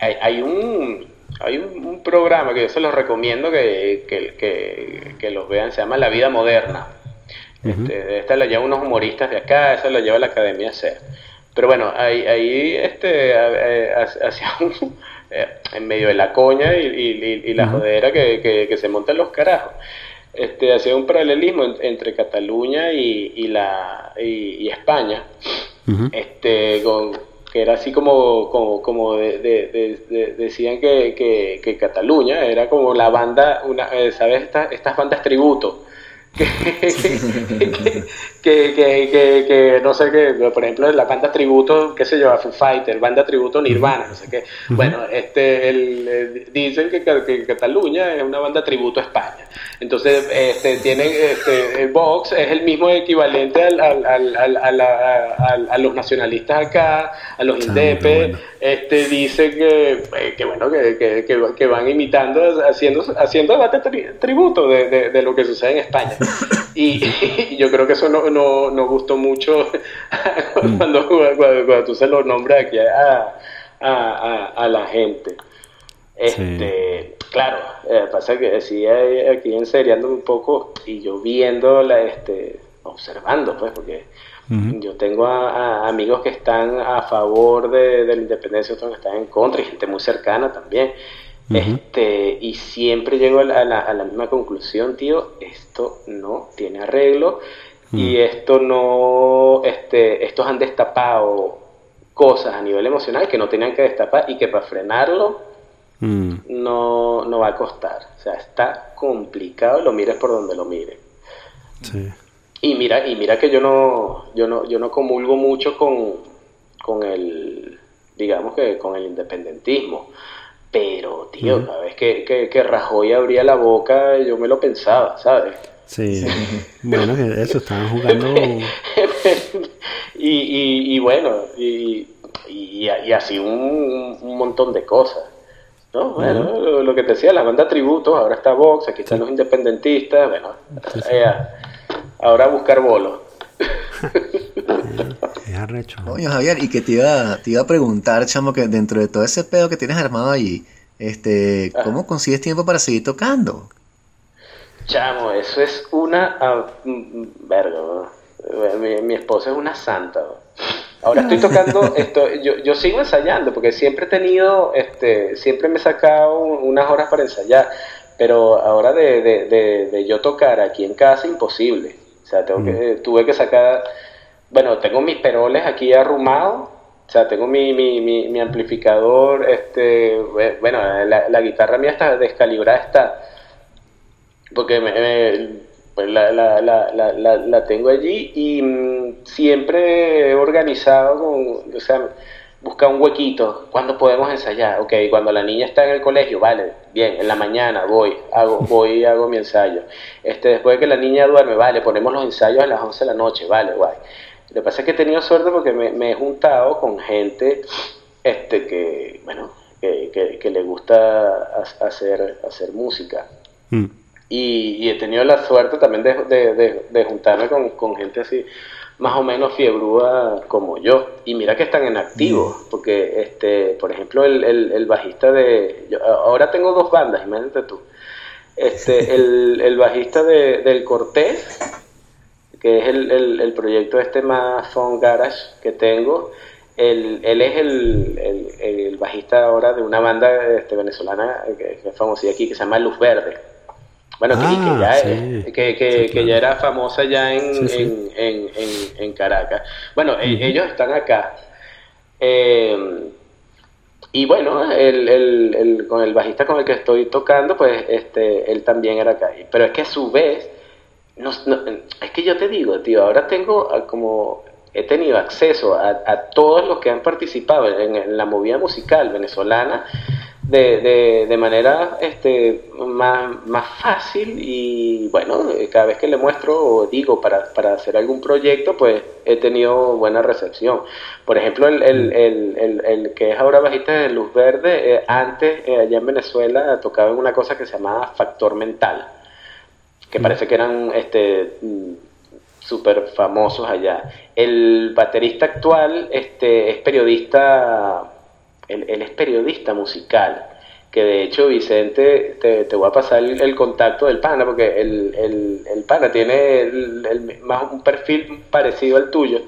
[SPEAKER 1] hay un hay un, programa que yo se los recomiendo que, que, que, los vean, se llama La Vida Moderna. este, esta la llevan unos humoristas de acá, esa la lleva la Academia C. Pero bueno, ahí, ahí este, hacia eh, en medio de la coña y, la jodera que, se montan los carajos. Este, hacía un paralelismo entre Cataluña y, la, y, España. este, con, que era así como, como, como de, decían que, que, Cataluña era como la banda, una, eh, ¿sabes? estas bandas tributo que, que, que, no sé qué, por ejemplo, la banda tributo, qué sé yo, a Foo Fighter, banda tributo Nirvana, no sé qué. Bueno, este, el, dicen que, Cataluña es una banda tributo a España. Entonces, este, tienen, este, el Vox es el mismo equivalente al, al, al, a, los nacionalistas acá, a los indepes, este, dice que, eh, que bueno, que, que, van imitando, haciendo, haciendo tributo de, de, de lo que sucede en España. Y, yo creo que eso no, no, gustó mucho mm. cuando, cuando, tú se lo nombras aquí a, a, la gente. Este, Claro, eh, pasa que sí, aquí enseriando un poco y yo viendo, la, este, observando, pues, porque yo tengo a, amigos que están a favor de, de la independencia, otros que están en contra y gente muy cercana también este, y siempre llego a la, a la, misma conclusión, tío, esto no tiene arreglo y esto no, este, estos han destapado cosas a nivel emocional que no tenían que destapar y que para frenarlo no, no va a costar. O sea, está complicado, lo mires por donde lo mires. Y mira, y mira que yo no, yo no, yo no comulgo mucho con, con el, digamos que con el independentismo. Pero, tío, cada vez que, que, que, Rajoy abría la boca, yo me lo pensaba, ¿sabes?
[SPEAKER 3] Sí, bueno, eso, estaban jugando.
[SPEAKER 1] y, y, bueno, y, y, así un, un, montón de cosas. ¿no? Bueno, lo, que te decía, la banda tributo, ahora está Vox, aquí están los independentistas, bueno, eh, ahora a buscar bolos.
[SPEAKER 2] Coño, Javier, y que te iba, te iba a preguntar, chamo, que dentro de todo ese pedo que tienes armado allí, este, ¿cómo consigues tiempo para seguir tocando?
[SPEAKER 1] Chamo, eso es una... Ah, mm, mm, verga, mi, esposa es una santa. Ahora estoy tocando, esto, yo, yo sigo ensayando, porque siempre he tenido, este, siempre me he sacado unas horas para ensayar, pero ahora de, de, de, yo tocar aquí en casa, imposible. O sea, tengo que, tuve que sacar bueno, tengo mis peroles aquí arrumados, o sea, tengo mi, mi, mi, amplificador, este, bueno, la, guitarra mía está descalibrada, está, porque pues la, la, la, la, tengo allí y mm, siempre he organizado, con, o sea, busca un huequito, ¿cuándo podemos ensayar? Ok, cuando la niña está en el colegio, vale, bien, en la mañana voy, hago, voy y hago mi ensayo. Este, después de que la niña duerme, vale, ponemos los ensayos a las 11 de la noche, vale, guay. Lo que pasa es que he tenido suerte porque me, he juntado con gente este, que, bueno, que, que, le gusta hacer, hacer música. Mm. Y, he tenido la suerte también de, de, juntarme con, con gente así más o menos fiebrúa como yo. Y mira que están en activo, porque, este, por ejemplo, el, el, bajista de... ahora tengo dos bandas, imagínate tú. Este, el, el bajista de, del Cortés, que es el, el, proyecto este más fun garage que tengo, él, él es el, el, bajista ahora de una banda este, venezolana que, que es famosa aquí, que se llama Luz Verde. Bueno, que, ah, ya, que, ya era famosa ya en, en, en, Caracas. Bueno, e, ellos están acá. Eh, y bueno, el, el, el, con el bajista con el que estoy tocando, pues este, él también era acá. Pero es que a su vez, no, es que yo te digo, tío, ahora tengo como he tenido acceso a, a todos los que han participado en, la movida musical venezolana de, de, manera este, más, más, fácil y bueno, cada vez que le muestro o digo para, para, hacer algún proyecto, pues he tenido buena recepción. Por ejemplo, el, el, el, el que es ahora bajista de Luz Verde, eh, antes eh, allá en Venezuela tocaba en una cosa que se llamaba Factor Mental, que parece que eran este súper famosos allá. El baterista actual este, es periodista él, es periodista musical, que de hecho Vicente, te, te voy a pasar el, contacto del pana, porque el, el, el pana tiene el, más un perfil parecido al tuyo,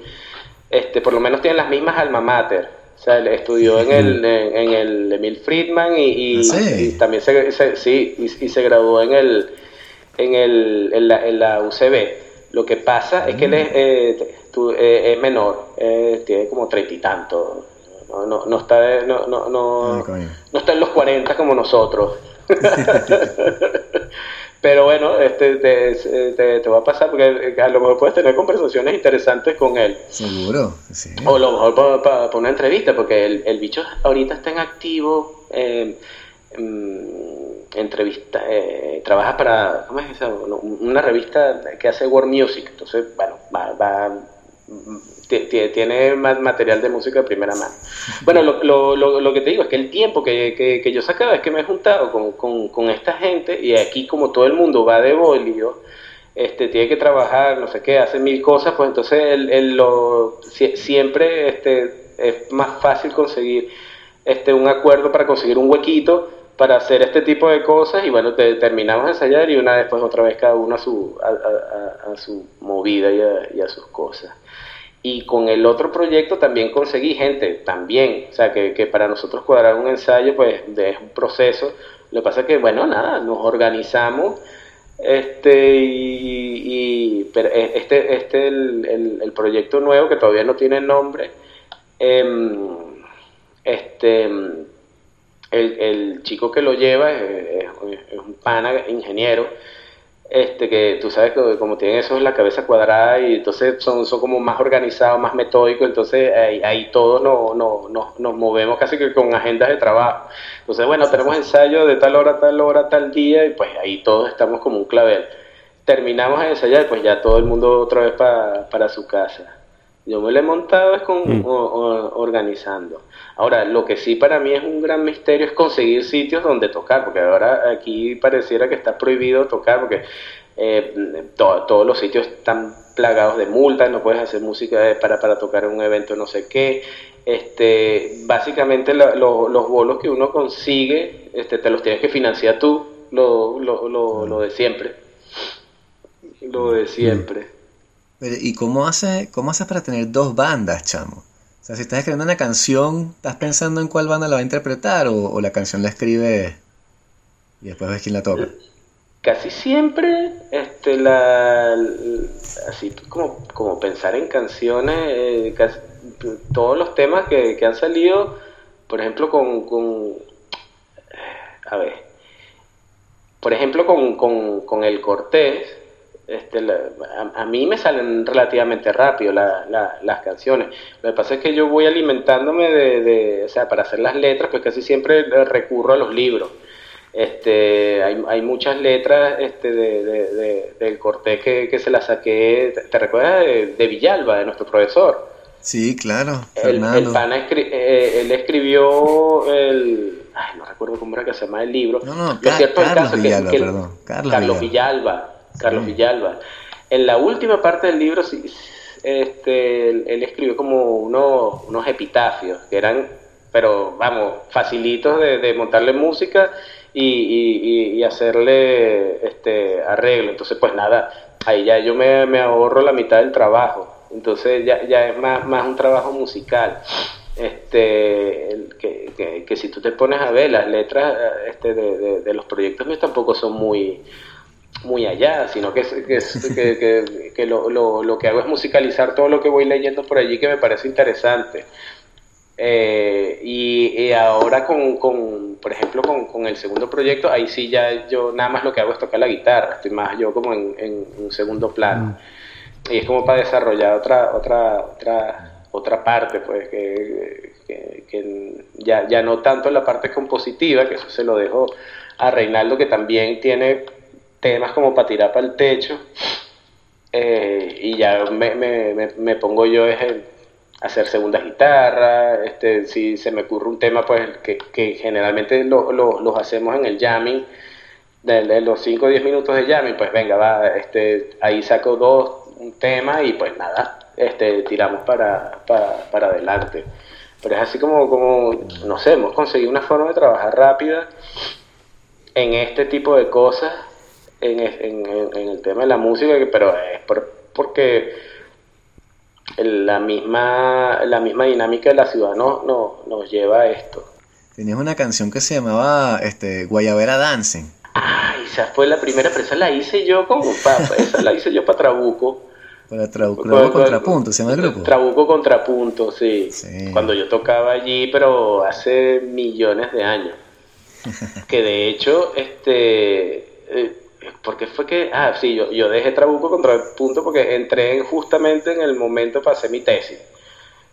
[SPEAKER 1] este, por lo menos tiene las mismas alma mater. O sea, él estudió en el, en, el Emil Friedman y, ¿Ah, también se, sí, y, se graduó en el en, el, en, la, en la UCB. Lo que pasa es que él es, eh, eh, es menor, eh, tiene como treinta y tanto, no, no, no está, no, no, no, ah, no está en los 40 como nosotros. Pero bueno, este, te, te, te, va a pasar porque a lo mejor puedes tener conversaciones interesantes con él.
[SPEAKER 2] Seguro,
[SPEAKER 1] O a lo mejor para, una entrevista, porque el, el, bicho ahorita está en activo, eh, entrevista, eh, trabaja para, ¿cómo es eso? Una revista que hace World Music. Entonces, bueno, va, va tiene más material de música de primera mano. Bueno, lo, lo, lo, que te digo es que el tiempo que, que, yo sacaba es que me he juntado con, con, con, esta gente y aquí como todo el mundo va de bolio, este, tiene que trabajar, no sé qué, hace mil cosas, pues entonces el, lo, siempre este, es más fácil conseguir este, un acuerdo para conseguir un huequito para hacer este tipo de cosas y bueno, terminamos de ensayar y una después otra vez cada uno a su, a, su movida y a sus cosas. Y con el otro proyecto también conseguí gente, también, o sea, que, que para nosotros cuadrar un ensayo, pues es un proceso. Lo que pasa es que, bueno, nada, nos organizamos este y, e, este este el, el, proyecto nuevo que todavía no tiene nombre em, este el, el, chico que lo lleva es, es un pana ingeniero este que tú sabes que como tienen eso en la cabeza cuadrada y entonces son, son como más organizados, más metódicos, entonces ahí, todos no, no, no, nos movemos casi que con agendas de trabajo. Entonces, bueno, tenemos ensayo de tal hora, tal hora, tal día y pues ahí todos estamos como un clavel. Terminamos de ensayar y pues ya todo el mundo otra vez para, para su casa. Yo me lo he montado es con, mm. organizando. Ahora, lo que sí para mí es un gran misterio es conseguir sitios donde tocar, porque ahora aquí pareciera que está prohibido tocar, porque eh, todos los sitios están plagados de multas, no puedes hacer música para, para tocar en un evento no sé qué. Este, básicamente los bolos que uno consigue, este, te los tienes que financiar tú, lo, lo, lo, lo de siempre. Lo de siempre.
[SPEAKER 2] ¿Y cómo haces cómo hace para tener dos bandas, chamo? O sea, si estás escribiendo una canción, ¿estás pensando en cuál banda la va a interpretar o, la canción la escribe y después ves quién la toca?
[SPEAKER 1] Casi siempre, este, la, así como, como pensar en canciones, eh, todos los temas que, han salido, por ejemplo, con, con, a ver, por ejemplo, con, con, con el Cortés, este, a, mí me salen relativamente rápido las canciones. Lo que pasa es que yo voy alimentándome de, o sea, para hacer las letras, pues casi siempre recurro a los libros. Este, hay, hay muchas letras este, de, del Cortés que, que, se las saqué, ¿te, recuerdas? De, Villalba, de nuestro profesor.
[SPEAKER 2] Sí, claro.
[SPEAKER 1] El, eh, él escribió el... Ay, no recuerdo cómo era que se llama el libro.
[SPEAKER 2] No, no, Carlos Villalba, perdón.
[SPEAKER 1] Carlos, Villalba Carlos Villalba. En la última parte del libro, este, él, escribió como unos, unos epitafios, que eran, pero vamos, facilitos de, montarle música y, hacerle este arreglo. Entonces, pues nada, ahí ya yo me, ahorro la mitad del trabajo. Entonces ya, ya es más, más un trabajo musical. Este, que, que, si tú te pones a ver las letras este, de, de los proyectos míos tampoco son muy muy allá, sino que, que, que, lo, lo, que hago es musicalizar todo lo que voy leyendo por allí que me parece interesante. Eh, y, ahora con, con, por ejemplo, con, con, el segundo proyecto, ahí sí ya yo nada más lo que hago es tocar la guitarra, estoy más yo como en, en un segundo plano. Mm. Y es como para desarrollar otra, otra, otra, otra parte, pues, que, que, ya, ya no tanto la parte compositiva, que eso se lo dejo a Reinaldo, que también tiene temas como para tirar para el techo eh, y ya me, me, me, pongo yo es hacer segunda guitarra, este, si se me ocurre un tema pues que, que generalmente lo, los hacemos en el jamming, de, los 5 o 10 minutos de jamming, pues venga, va, este, ahí saco dos, un tema y pues nada, este, tiramos para, para, para adelante. Pero es así como, como, no sé, hemos conseguido una forma de trabajar rápida en este tipo de cosas en, en, el tema de la música, pero es porque la misma, la misma dinámica de la ciudad no, no, nos lleva a esto.
[SPEAKER 2] Tenías una canción que se llamaba este, Guayabera Dancing.
[SPEAKER 1] Ay, esa fue la primera, pero esa la hice yo como papá, esa la hice yo para Trabuco.
[SPEAKER 2] Para Trabuco, Contrapunto, ¿se llama el grupo?
[SPEAKER 1] Trabuco Contrapunto, sí. Cuando yo tocaba allí, pero hace millones de años. que de hecho, este, eh, porque fue que, ah, sí, yo, yo dejé Trabuco contra el punto porque entré justamente en el momento para hacer mi tesis.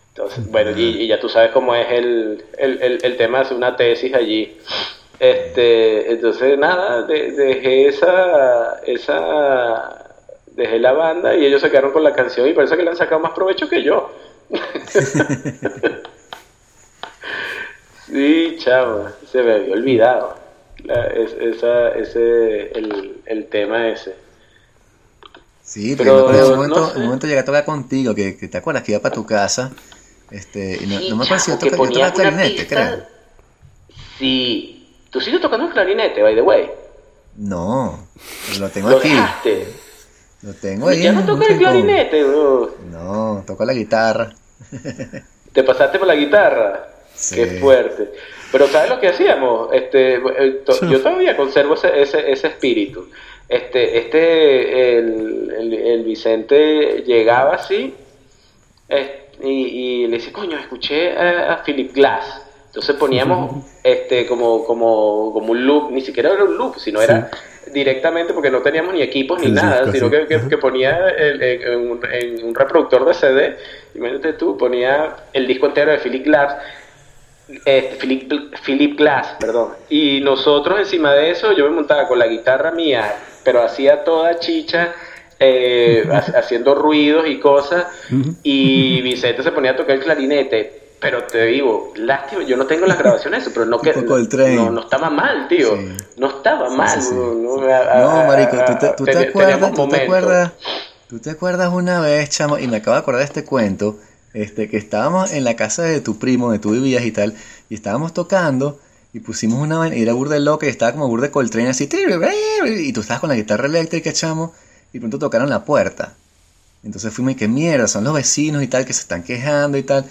[SPEAKER 1] Entonces, bueno, y, ya tú sabes cómo es el, el, el, tema de hacer una tesis allí. Este, entonces, nada, dejé esa, esa, dejé la banda y ellos se quedaron con la canción y parece que le han sacado más provecho que yo. sí, chavo, se me había olvidado esa, ese, el, el tema ese.
[SPEAKER 2] Sí, pero, en un momento, momento llegué a tocar contigo, que, te acuerdas que iba para tu casa, este, y no, no me pareció tocar, yo tocaba clarinete, creo.
[SPEAKER 1] Sí, tú sigues tocando el clarinete, by the way.
[SPEAKER 2] No, lo tengo aquí. Lo tengo ahí.
[SPEAKER 1] ¿Ya no tocas el clarinete, bro?
[SPEAKER 2] No, toco la guitarra.
[SPEAKER 1] ¿Te pasaste por la guitarra? Sí. Qué fuerte. Pero ¿sabes lo que hacíamos? Este, eh, yo todavía conservo ese, ese, ese espíritu. Este, este, el, el, Vicente llegaba así y, le decía, coño, escuché a, Philip Glass. Entonces poníamos este como, como, como un loop, ni siquiera era un loop, sino era directamente porque no teníamos ni equipos ni nada, sino que, que, ponía en, un, en, un, reproductor de CD, imagínate tú, ponía el disco entero de Philip Glass este, Philip, Philip Glass, perdón. Y nosotros encima de eso, yo me montaba con la guitarra mía, pero hacía toda chicha, eh, haciendo ruidos y cosas, y Vicente se ponía a tocar el clarinete. Pero te digo, lástima, yo no tengo las grabaciones, pero no, que, no, no, estaba mal, tío. No estaba mal.
[SPEAKER 2] no, marico, ¿tú te, acuerdas, ¿tú te acuerdas? ¿Tú te acuerdas una vez, chamo? Y me acabo de acordar de este cuento este, que estábamos en la casa de tu primo, de tu vivías y tal, y estábamos tocando y pusimos una y era burde loca y estaba como burde Coltrane así, y tú estabas con la guitarra eléctrica, chamo, y pronto tocaron la puerta. Entonces fuimos y que mierda, son los vecinos y tal que se están quejando y tal.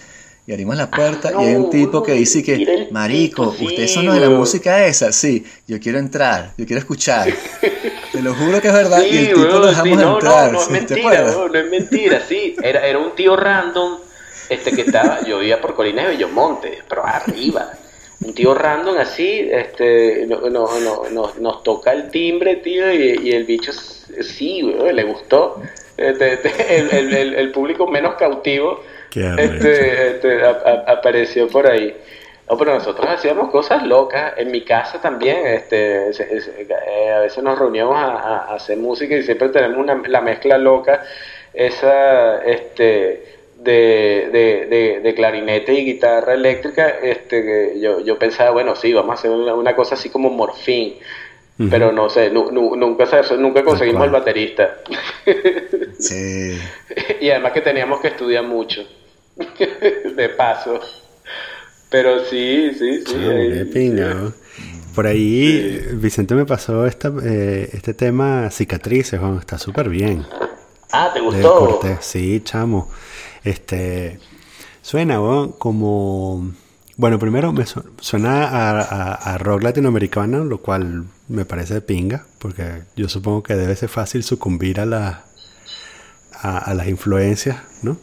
[SPEAKER 2] Y abrimos la puerta y hay un tipo que dice que, marico, ustedes son los de la música esa, sí, yo quiero entrar, yo quiero escuchar. Te lo juro que es verdad. y el tipo lo dejamos entrar.
[SPEAKER 1] No, no, es mentira, no, es mentira, sí. Era, era un tío random este que estaba, yo vivía por Colina de Bellomonte, pero arriba. un tío random así, este, no, no, no, nos toca el timbre, tío, y, el bicho sí, le gustó. Este, este, el, el, el, público menos cautivo este, este apareció por ahí. No, pero nosotros hacíamos cosas locas. En mi casa también, este, eh, a veces nos reuníamos a, hacer música y siempre tenemos una, la mezcla loca, esa, este, de, de, de, clarinete y guitarra eléctrica. Este, yo, yo pensaba, bueno, sí, vamos a hacer una, cosa así como morfín. Pero no sé, nunca, nunca conseguimos el baterista. Sí. y además que teníamos que estudiar mucho. de paso. Pero sí, sí, sí.
[SPEAKER 3] Por ahí Vicente me pasó esta, eh, este tema cicatrices, está súper bien.
[SPEAKER 1] Ah, ¿te gustó?
[SPEAKER 3] Sí, chamo. Este suena como bueno, primero me suena a, rock latinoamericano, lo cual me parece pinga, porque yo supongo que debe ser fácil sucumbir a la a, a las influencias, ¿no?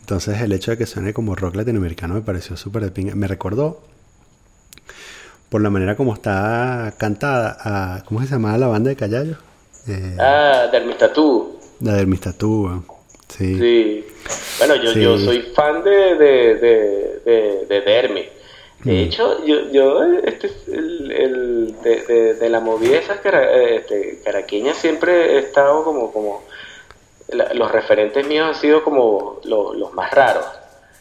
[SPEAKER 3] Entonces el hecho de que suene como rock latinoamericano me pareció súper de pinga. Me recordó por la manera como está cantada a, ¿cómo se llamaba la banda de Callayo?
[SPEAKER 1] Eh, ah, Dermistatú.
[SPEAKER 3] La Dermistatú, sí.
[SPEAKER 1] Sí. Bueno, yo, yo soy fan de, de, de, de, Dermi. De mm. hecho, yo, yo este, el, el de, de, la movida esa este, caraqueña siempre he estado como, como los referentes míos han sido como los más raros.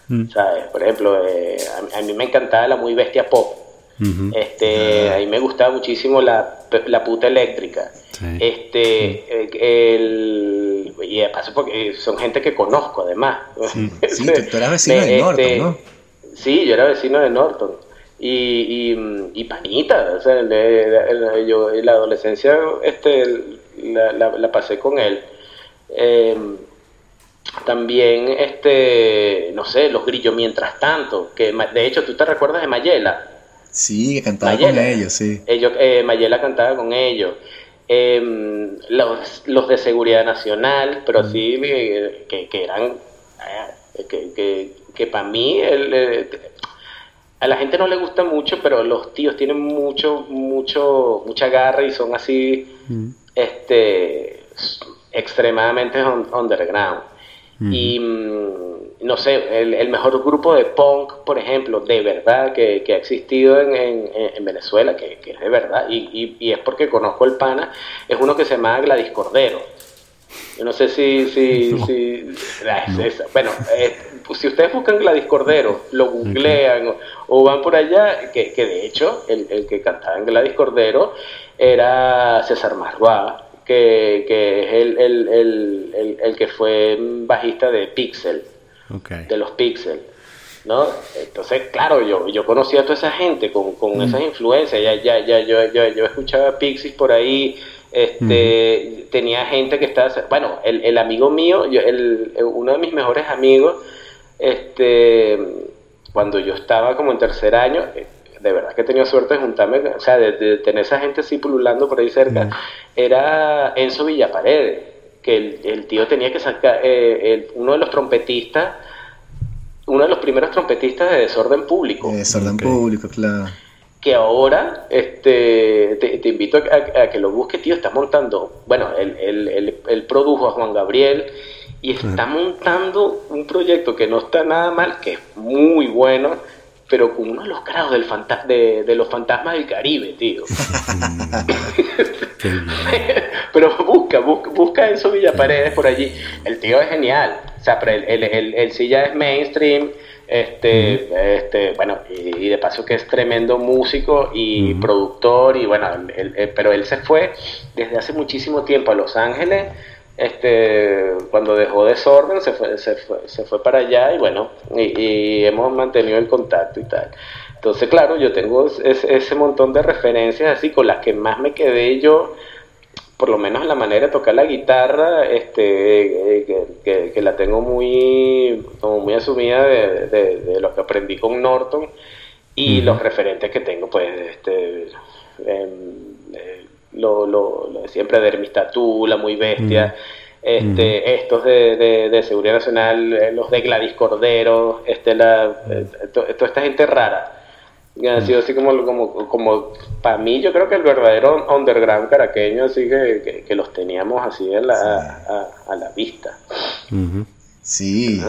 [SPEAKER 1] Mm. Por ejemplo, eh, a, mí me encantaba la muy bestia pop. este, A mí me gustaba muchísimo la, la puta eléctrica. Este, eh, el, y de paso porque son gente que conozco además.
[SPEAKER 2] Sí, tú, eras vecino de, Norton, este, ¿no?
[SPEAKER 1] Sí, yo era vecino de Norton. Y, y, panita, o sea, yo en la adolescencia este, la, la pasé con él. Eh, también, este, no sé, los grillos mientras tanto, que de hecho tú te recuerdas de Mayela.
[SPEAKER 2] Sí, que cantaba con ellos, sí.
[SPEAKER 1] Ellos, eh, Mayela cantaba con ellos. Em, los, los, de Seguridad Nacional, pero sí eh, que, que, eran, eh, que, que, que para mí, el, a la gente no le gusta mucho, pero los tíos tienen mucho, mucho, mucha garra y son así, este extremadamente underground. Y mm, no sé, el, mejor grupo de punk, por ejemplo, de verdad que, ha existido en, en, Venezuela, que, es de verdad, y, y, es porque conozco el pana, es uno que se llama Gladys Cordero. Yo no sé si. si, si bueno, eh, pues si ustedes buscan Gladys Cordero, lo googlean o, van por allá, que, que de hecho el, el, que cantaba en Gladys Cordero era César Marguá que, que es el, el, el, el, que fue bajista de Pixel, de los Pixel. ¿no? Entonces, claro, yo, yo conocía a toda esa gente con, con esas influencias, ya, ya, ya, yo, yo, yo escuchaba Pixies por ahí, este, tenía gente que estaba, bueno, el, el amigo mío, yo, el, uno de mis mejores amigos, este, cuando yo estaba como en tercer año, de verdad que he tenido suerte de juntarme, o sea, de, tener esa gente así pululando por ahí cerca, era Enzo Villaparedes, que el, tío tenía que sacar, eh, uno de los trompetistas, uno de los primeros trompetistas de Desorden Público.
[SPEAKER 2] desorden Público, claro.
[SPEAKER 1] Que ahora este, te, invito a, que lo busques, tío, está montando, bueno, él, produjo a Juan Gabriel y está montando un proyecto que no está nada mal, que es muy bueno, pero con uno de los grados del de, de, los fantasmas del Caribe, tío. pero busca, busca, busca Enzo Villaparedes por allí. El tío es genial. O sea, pero él, sí ya es mainstream. Este, este, bueno, y, de paso que es tremendo músico y productor, y bueno, pero él se fue desde hace muchísimo tiempo a Los Ángeles este cuando dejó desorden se fue, se fue, se fue para allá y bueno y, hemos mantenido el contacto y tal. Entonces claro yo tengo ese, montón de referencias así con las que más me quedé yo por lo menos la manera de tocar la guitarra este eh, que, la tengo muy como muy asumida de, lo que aprendí con Norton y los referentes que tengo pues este em, lo, lo, lo de siempre, Dermistatú, La Muy Bestia, este, estos de, de, Seguridad Nacional, eh, los de Gladys Cordero, este, la, eh, toda esta gente rara. Ha sido así como, como, como para mí yo creo que el verdadero underground caraqueño, así que, que, los teníamos así a la, a, la vista.
[SPEAKER 2] Sí,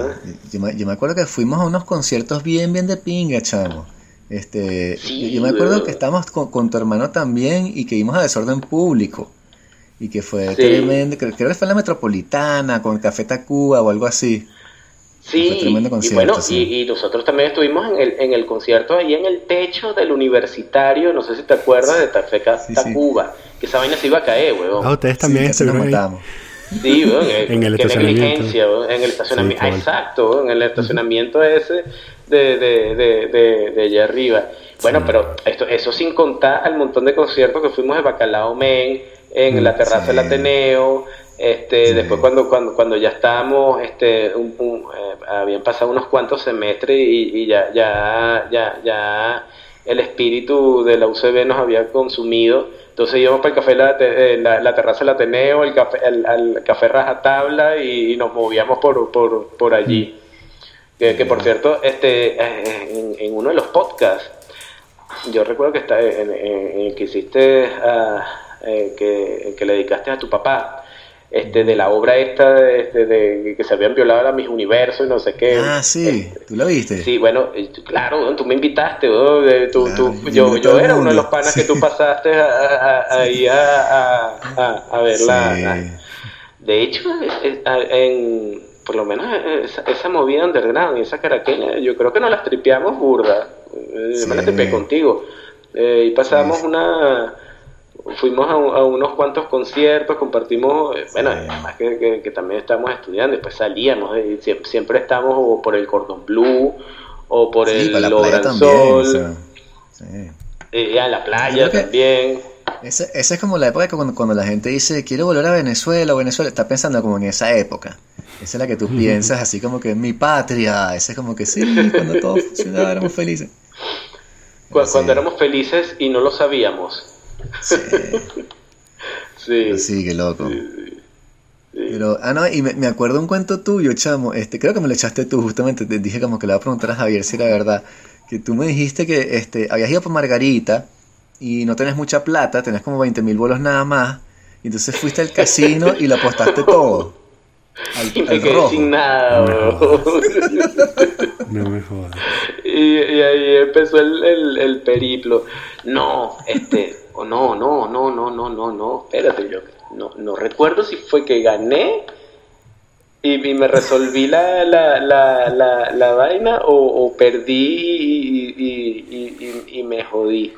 [SPEAKER 2] yo, me, yo, me, acuerdo que fuimos a unos conciertos bien, bien de pinga, chamo. Este, yo, me acuerdo que estábamos con, tu hermano también y que vimos a Desorden Público. Y que fue tremendo, creo, que fue en la Metropolitana, con Café Tacuba o algo así.
[SPEAKER 1] Sí, y bueno, y, nosotros también estuvimos en el, en el concierto ahí en el techo del universitario, no sé si te acuerdas de Tafeca Tacuba, que esa vaina se iba a caer, weón.
[SPEAKER 3] Ah, ustedes también
[SPEAKER 2] sí, nos matamos.
[SPEAKER 1] Sí, weón, en, el estacionamiento. en el estacionamiento, exacto, en el estacionamiento ese de, de, de, de, allá arriba. Bueno, pero esto, eso sin contar al montón de conciertos que fuimos de Bacalao Men, en la terraza del Ateneo, este, Después cuando, cuando, cuando ya estábamos, este, un, eh, habían pasado unos cuantos semestres y, ya, ya, ya, ya el espíritu de la UCB nos había consumido. Entonces íbamos para el café, la, eh, la, terraza del Ateneo, el café, el, café Raja Tabla y, nos movíamos por, por, por allí. Que, que, por cierto, este, eh, en, uno de los podcasts, yo recuerdo que está en, el que hiciste, ah, que, que le dedicaste a tu papá este, de la obra esta este, de, que se habían violado a mis universos y no sé qué.
[SPEAKER 2] Ah, sí,
[SPEAKER 1] este,
[SPEAKER 2] tú lo viste.
[SPEAKER 1] Sí, bueno, claro, tú me invitaste, tú, yo, yo era uno de los panas que tú pasaste ahí a, a, a, verla. De hecho, en, por lo menos esa, movida underground y esa caraqueña, yo creo que nos las tripeamos burda. Eh, me la tripeé contigo. Eh, y pasamos una fuimos a, unos cuantos conciertos, compartimos, eh, bueno, además que, también estamos estudiando, después salíamos, eh, siempre, estamos por el Cordon Blue o por el Logran Sol, eh, a la playa también.
[SPEAKER 2] Esa, esa, es como la época cuando, cuando la gente dice quiero volver a Venezuela o Venezuela, está pensando como en esa época. Esa es la que tú piensas, así como que mi patria. Esa es como que sí, cuando todos funcionaba, éramos felices.
[SPEAKER 1] Cuando, éramos felices y no lo sabíamos.
[SPEAKER 2] Sí. sí. sí, qué loco. Pero, ah, no, y me, acuerdo un cuento tuyo, chamo. Este, creo que me lo echaste tú, justamente. Te dije como que le iba a preguntar a Javier si era verdad. Que tú me dijiste que este, habías ido por Margarita y no tenés mucha plata, tenés como 20 mil bolos nada más. Y entonces fuiste al casino y lo apostaste todo.
[SPEAKER 1] y me quedé sin nada,
[SPEAKER 3] No me jodas.
[SPEAKER 1] Y, ahí empezó el, el periplo. No, este o no, no, no, no, no, no, no, espérate, yo no, no recuerdo si fue que gané y, me resolví la, la, la, la, la vaina o, perdí y, me jodí.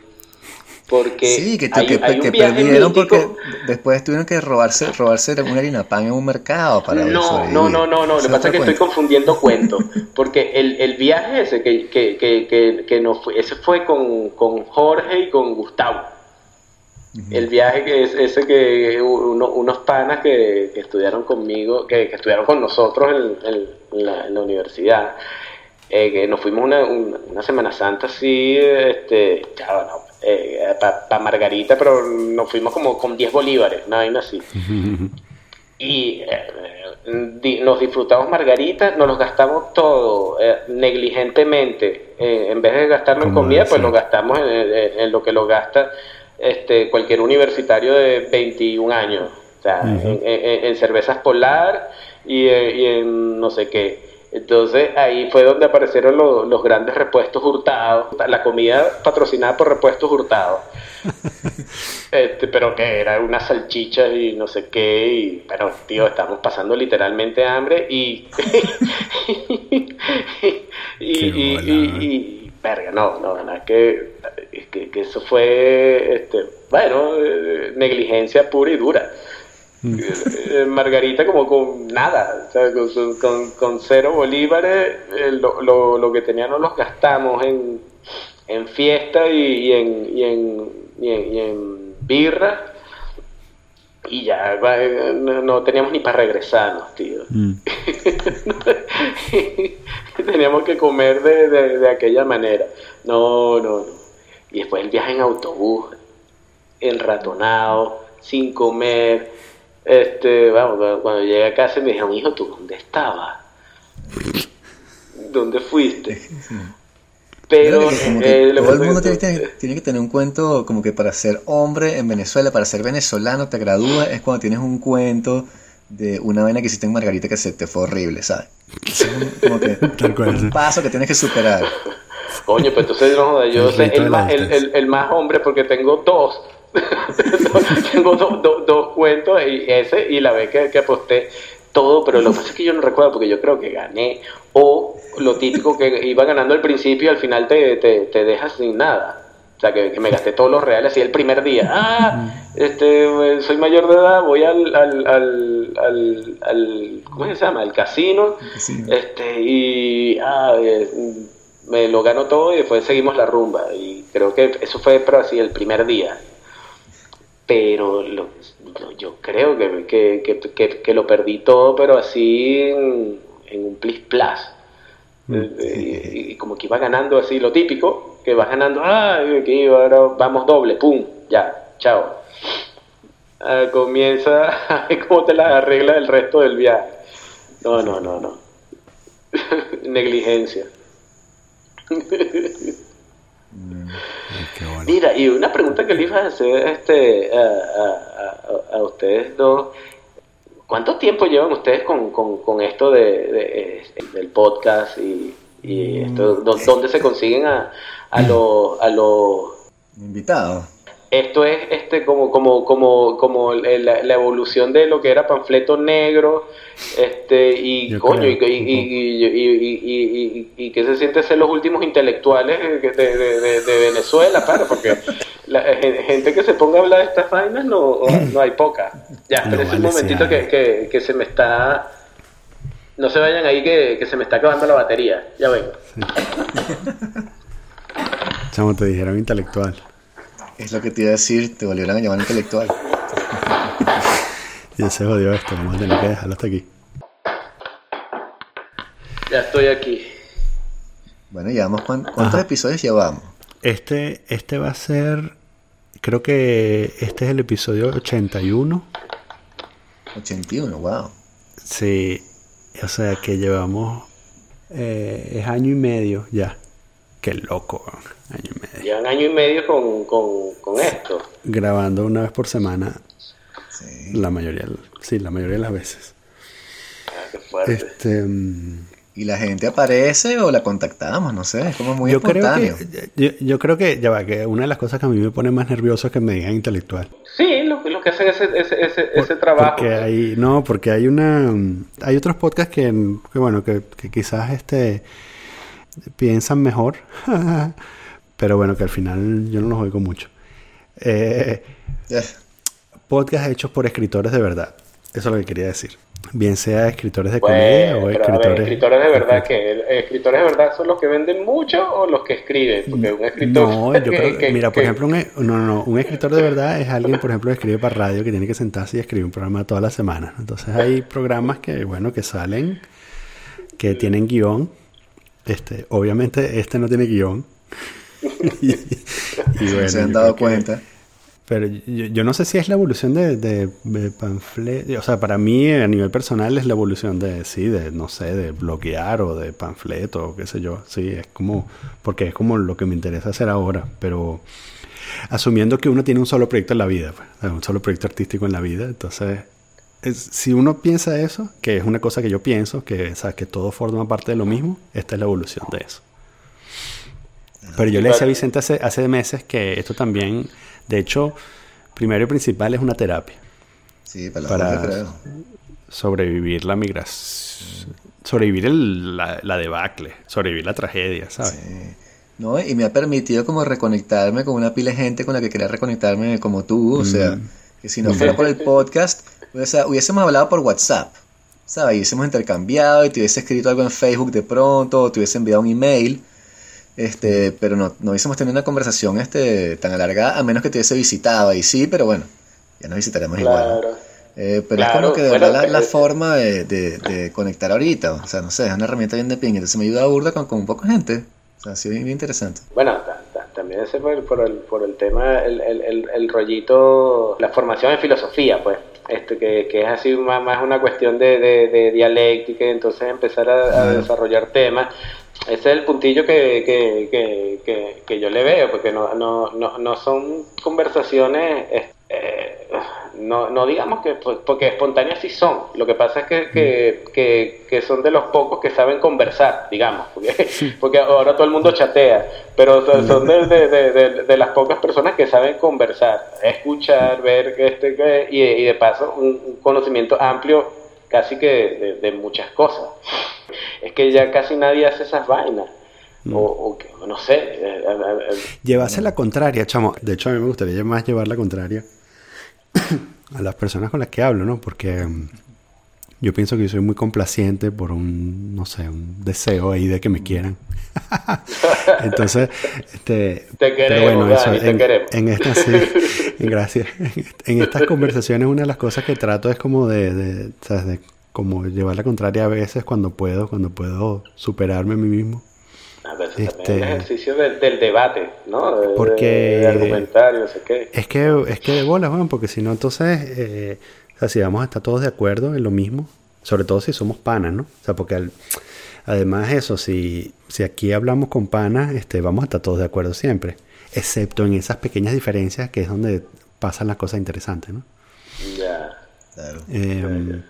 [SPEAKER 1] Porque
[SPEAKER 2] sí, que, hay, que, perdieron porque después tuvieron que robarse robarse una harina pan en un mercado para
[SPEAKER 1] no no no no no. Lo que pasa es que estoy confundiendo cuentos porque el, el viaje ese que, que, que, que, no fue ese fue con, con Jorge y con Gustavo. El viaje que es ese que unos panas que, estudiaron conmigo, que, estudiaron con nosotros en, la, universidad, eh, que nos fuimos una, una, Semana Santa así, este, ya, bueno, eh, para Margarita, pero nos fuimos como con 10 bolívares, una vaina así. y eh, nos disfrutamos Margarita, nos los gastamos todo negligentemente. en vez de gastarlo en comida, pues lo gastamos en, lo que lo gasta este, cualquier universitario de 21 años, o sea, en, cervezas polar y, en no sé qué. Entonces ahí fue donde aparecieron los grandes repuestos hurtados, la comida patrocinada por repuestos hurtados. este, pero que era una salchicha y no sé qué, y pero tío, estamos pasando literalmente hambre y y, verga, no, no, nada, que, que, que eso fue, este, bueno, eh, negligencia pura y dura. Eh, Margarita como con nada, con, con, cero bolívares, eh, lo, lo, lo, que teníamos los gastamos en, en fiesta y, en, y, en, y, en, birra y ya no, teníamos ni para regresarnos, tío. Mm. teníamos que comer de, de, aquella manera. No, no, no. Y después el viaje en autobús, enratonado, sin comer. Este, vamos, cuando llegué a casa me dijeron, hijo, ¿tú dónde estabas? ¿Dónde fuiste? Pero
[SPEAKER 2] que
[SPEAKER 1] eh,
[SPEAKER 2] todo el mundo tiene, que tener un cuento como que para ser hombre en Venezuela, para ser venezolano, te gradúas, es cuando tienes un cuento de una vaina que hiciste en Margarita que se te fue horrible, ¿sabes? Es un- como que
[SPEAKER 3] Tal cual, sí.
[SPEAKER 2] un paso que tienes que superar.
[SPEAKER 1] Coño, pues entonces no yo
[SPEAKER 3] de
[SPEAKER 1] el el- el más hombre porque tengo dos. tengo do- do- dos cuentos y ese y la vez que, que aposté todo, pero lo que pasa es que yo no recuerdo porque yo creo que gané o lo típico que iba ganando al principio y al final te, te, te dejas sin nada. O sea, que, que me gasté todos los reales así el primer día. Ah, este, soy mayor de edad, voy al, al, al, al, al- ¿cómo se llama? Al casino.
[SPEAKER 2] Sí.
[SPEAKER 1] Este, y ah, eh, me lo gano todo y después seguimos la rumba. Y creo que eso fue pero así el primer día. Pero lo- lo- yo creo que, que, que, que- que lo perdí todo, pero así en, en un plis plas. Eh, y, y como que iba ganando así lo típico, que vas ganando, ah, aquí ahora vamos doble, pum, ya, chao. Ah, comienza a ver cómo te las arregla el resto del viaje. No, no, no, no. Negligencia.
[SPEAKER 3] Bueno.
[SPEAKER 1] Mira, y una pregunta que le iba a hacer este, a, a- a- a ustedes dos. ¿Cuánto tiempo llevan ustedes con, con- con esto de, de, eh, del podcast y, y esto? ¿Dó- ¿Dónde se consiguen a, a los... A los
[SPEAKER 2] Invitado.
[SPEAKER 1] Esto es este como como como como la, la evolución de lo que era panfleto negro este y
[SPEAKER 3] Yo
[SPEAKER 1] coño y, y, y, y, y, y- y- y que se siente ser los últimos intelectuales de, de, de- de Venezuela claro porque la gen- gente que se ponga a hablar de estas vainas no, no hay poca. Ya
[SPEAKER 3] No
[SPEAKER 1] pero es un momentito
[SPEAKER 3] sí
[SPEAKER 1] que, que, que se me está no se vayan ahí que, que se me está acabando la batería. Ya vengo.
[SPEAKER 3] Chamo, te dijeron intelectual.
[SPEAKER 2] Es lo que te iba a decir, te volvieron a llamar intelectual.
[SPEAKER 3] Ya se jodió esto, vamos a tener que dejarlo hasta aquí.
[SPEAKER 1] ya estoy aquí
[SPEAKER 2] Bueno, llevamos cuán- ¿cuántos
[SPEAKER 3] Ajá.
[SPEAKER 2] episodios llevamos?
[SPEAKER 3] Este, este va a ser, creo que este es el episodio 81.
[SPEAKER 2] 81, wow.
[SPEAKER 3] Sí, o sea que llevamos, eh, es año y medio ya. Qué loco, año y medio.
[SPEAKER 1] llevan año y medio con, con, con esto
[SPEAKER 3] Grabando una vez por semana,
[SPEAKER 2] Sí.
[SPEAKER 3] la mayoría, sí, la mayoría de las veces.
[SPEAKER 1] Ah, qué fuerte.
[SPEAKER 3] Este, mm,
[SPEAKER 2] Y la gente aparece o la contactamos, no sé, es como muy
[SPEAKER 3] yo creo
[SPEAKER 2] espontáneo.
[SPEAKER 3] que, yo, yo creo que, ya va, que una de las cosas que a mí me pone más nervioso es que me digan intelectual.
[SPEAKER 1] Sí, lo, lo que hacen ese, ese, ese, ese trabajo.
[SPEAKER 3] Porque hay, no, porque hay una, hay otros podcasts que, que, bueno, que, que quizás este piensan mejor, pero bueno, que al final yo no los oigo mucho. Eh, podcasts hechos por escritores de verdad, eso es lo que quería decir. Bien sea escritores de
[SPEAKER 1] Bueno,
[SPEAKER 3] comedia o
[SPEAKER 1] a ver,
[SPEAKER 3] escritores,
[SPEAKER 1] escritores de verdad, que escritores de verdad son los que venden mucho o los que escriben? Porque un escritor.
[SPEAKER 3] No, yo creo que, mira, por
[SPEAKER 1] que-
[SPEAKER 3] ejemplo, un, e- no, no, no, un escritor de verdad es alguien, por ejemplo, que escribe para radio que tiene que sentarse y escribir un programa toda la semana. Entonces hay programas que, bueno, que salen, que tienen guion. Este, obviamente este no tiene guion. Y, y bueno,
[SPEAKER 2] se han dado
[SPEAKER 3] que-
[SPEAKER 2] cuenta.
[SPEAKER 3] pero yo, yo no sé si es la evolución de, de, de panfleto. O sea, para mí a nivel personal es la evolución de, sí, de, no sé, de bloquear o de panfleto o qué sé yo. Sí, es como, porque es como lo que me interesa hacer ahora. Pero asumiendo que uno tiene un solo proyecto en la vida, pues, un solo proyecto artístico en la vida, entonces, es- si uno piensa eso, que es una cosa que yo pienso, que, o sea, que todo forma parte de lo mismo, esta es la evolución de eso. Pero yo le decía a Vicente hace, hace meses que esto también, de hecho, primero y principal es una terapia.
[SPEAKER 2] Sí, para,
[SPEAKER 3] Para-
[SPEAKER 2] yo creo.
[SPEAKER 3] Sobrevivir la migración, sobrevivir el- la, la debacle, sobrevivir la tragedia, ¿sabes?
[SPEAKER 2] Sí. ¿no? Y me ha permitido como reconectarme con una pila de gente con la que quería reconectarme como tú, o sea, que si no fuera por el podcast, o sea, hubiésemos hablado por WhatsApp, ¿sabes? Y hubiésemos intercambiado y te hubiese escrito algo en Facebook de pronto, o te hubiese enviado un email, este, pero no, no hubiésemos tenido una conversación este, tan alargada, a menos que te hubiese visitado, y sí, pero bueno, ya nos visitaremos igual. ¿no?
[SPEAKER 1] Claro.
[SPEAKER 2] Eh, pero
[SPEAKER 1] Claro,
[SPEAKER 2] es como que de
[SPEAKER 1] bueno,
[SPEAKER 2] verdad la, la
[SPEAKER 1] eh,
[SPEAKER 2] forma de, de- de conectar ahorita, o sea, no sé, es una herramienta bien de ping, entonces me ayuda a burda con, con un poco de gente. O sea, ha sido bien, bien interesante.
[SPEAKER 1] Bueno, ta- ta- también ese por el, por el, por el tema, el, el, el, rollito, la formación en filosofía, pues, este que, que es así más, más una cuestión de, de, de dialéctica, y entonces empezar a, a desarrollar temas. Ese es el puntillo que, que, que, que, yo le veo, porque no, no, no, no son conversaciones, eh, no, no digamos que, pues, porque espontáneas sí son, lo que pasa es que, que, que, son de los pocos que saben conversar, digamos, porque, porque ahora todo el mundo chatea, pero son de, de, de, de las pocas personas que saben conversar, escuchar, ver este, y, y de paso un conocimiento amplio casi que de muchas cosas es que ya casi nadie hace esas vainas. Mm. O, no sé. Eh,
[SPEAKER 3] eh, eh, Llevarse la contraria, chamo. De hecho, a mí me gustaría más llevar la contraria a las personas con las que hablo, ¿no? Porque mm, yo pienso que yo soy muy complaciente por un, no sé, un deseo ahí de que me quieran. Entonces, este,
[SPEAKER 1] te queremos, bueno, en, te queremos.
[SPEAKER 3] En estas, sí, gracias. En estas conversaciones una de las cosas que trato es como de, de, ¿sabes? de como llevar la contraria a veces cuando puedo, cuando puedo superarme a mí mismo.
[SPEAKER 1] A veces este, también el ejercicio del, debate, ¿no?
[SPEAKER 3] porque
[SPEAKER 1] de, argumentario, no sé qué.
[SPEAKER 3] Es que, es que de bolas, bueno, porque si no, entonces, eh, o sea, si vamos a estar todos de acuerdo en lo mismo, sobre todo si somos panas, ¿no? O sea, porque además eso, si, si aquí hablamos con panas, este, vamos a estar todos de acuerdo siempre, excepto en esas pequeñas diferencias que es donde pasan las cosas interesantes, ¿no?
[SPEAKER 1] Ya. Claro.
[SPEAKER 3] Eh,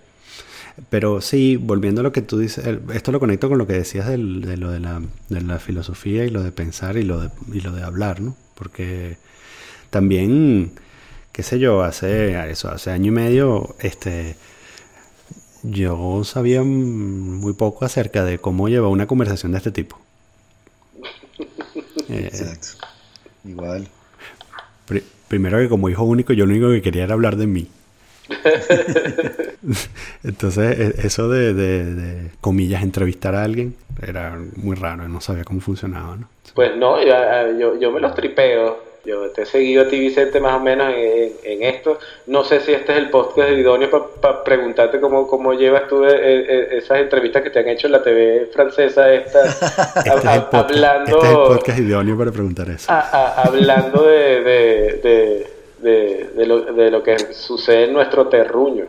[SPEAKER 3] pero sí, volviendo a lo que tú dices, esto lo conecto con lo que decías de, lo de la, de la, filosofía y lo de pensar y lo de, y lo de hablar, ¿no? Porque también, qué sé yo, hace eso, hace año y medio, este, yo sabía muy poco acerca de cómo llevar una conversación de este tipo.
[SPEAKER 2] Eh, Exacto. Igual.
[SPEAKER 3] primero que como hijo único, yo lo único que quería era hablar de mí. Entonces, e, eso de, comillas, entrevistar a alguien era muy raro, no sabía cómo funcionaba, ¿no?
[SPEAKER 1] Pues no, yo, yo me los tripeo. Yo te he seguido a ti, Vicente, más o menos en, esto. No sé si este es el podcast idóneo para preguntarte cómo, cómo llevas tú eh, eh, esas entrevistas que te han hecho en la TV francesa esta,
[SPEAKER 3] este hablando... Este es el podcast idóneo para preguntar eso.
[SPEAKER 1] hablando de de, de, lo, de lo que sucede en nuestro terruño.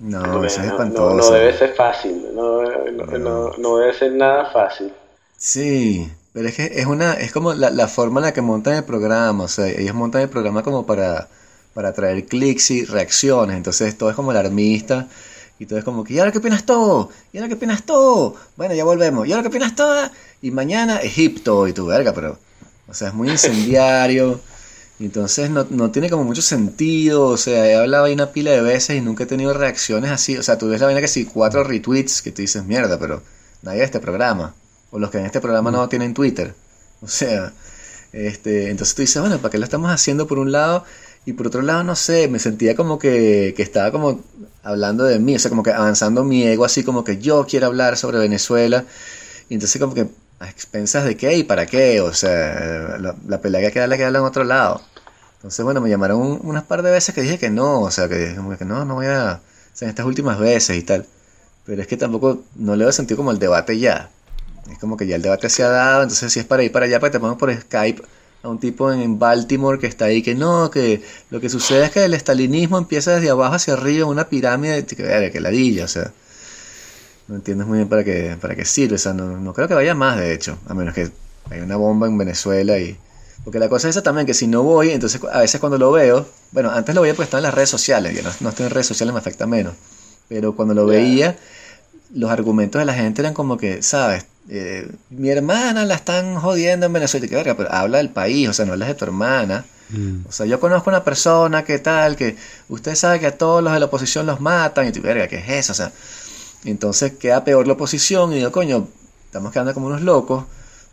[SPEAKER 2] No, es
[SPEAKER 1] no, no, debe ser fácil, no, no, debe ser nada fácil.
[SPEAKER 2] Sí, pero es que es una, es como la, la, forma en la que montan el programa, o sea, ellos montan el programa como para, para traer clics y reacciones, entonces todo es como alarmista, y todo es como que, ¿y ahora qué opinas todo? ¿Y ahora qué opinas todo? Bueno, ya volvemos, ¿y ahora qué opinas todo? Y mañana Egipto, y tu verga, pero, o sea, es muy incendiario. Entonces no, no, tiene como mucho sentido, o sea, he hablado ahí una pila de veces y nunca he tenido reacciones así, o sea, tú ves la vaina que sí, cuatro retweets que tú dices, mierda, pero nadie de este programa, o los que en este programa no tienen Twitter, o sea, este, entonces tú dices, bueno, ¿para qué lo estamos haciendo por un lado? Y por otro lado, no sé, me sentía como que, que estaba como hablando de mí, o sea, como que avanzando mi ego, así como que yo quiero hablar sobre Venezuela, y entonces como que a expensas de qué y para qué, o sea, la, la pelea que queda que darla en otro lado. Entonces, bueno, me llamaron unas par de veces que dije que no, o sea, que, que no, no voy a, o sea, en estas últimas veces y tal. Pero es que tampoco, no le he sentido como el debate ya. Es como que ya el debate se ha dado, entonces si es para ir para allá, pues te pongo por Skype a un tipo en Baltimore que está ahí que no, que lo que sucede es que el estalinismo empieza desde abajo hacia arriba, una pirámide, que, que ladilla, o sea, no entiendes muy bien para qué, para qué sirve, o sea, no, no creo que vaya más, de hecho, a menos que haya una bomba en Venezuela y porque la cosa es esa también, que si no voy, entonces a veces cuando lo veo, bueno, antes lo veía porque estaba en las redes sociales, ya no, estoy en redes sociales me afecta menos, pero cuando lo veía, los argumentos de la gente eran como que, ¿sabes? Eh, mi hermana la están jodiendo en Venezuela, y que verga, pero habla del país, o sea, no hablas de tu hermana. Mm. O sea, yo conozco una persona que tal, que usted sabe que a todos los de la oposición los matan, y tú, verga, ¿qué es eso? O sea, entonces queda peor la oposición, y digo, coño, estamos quedando como unos locos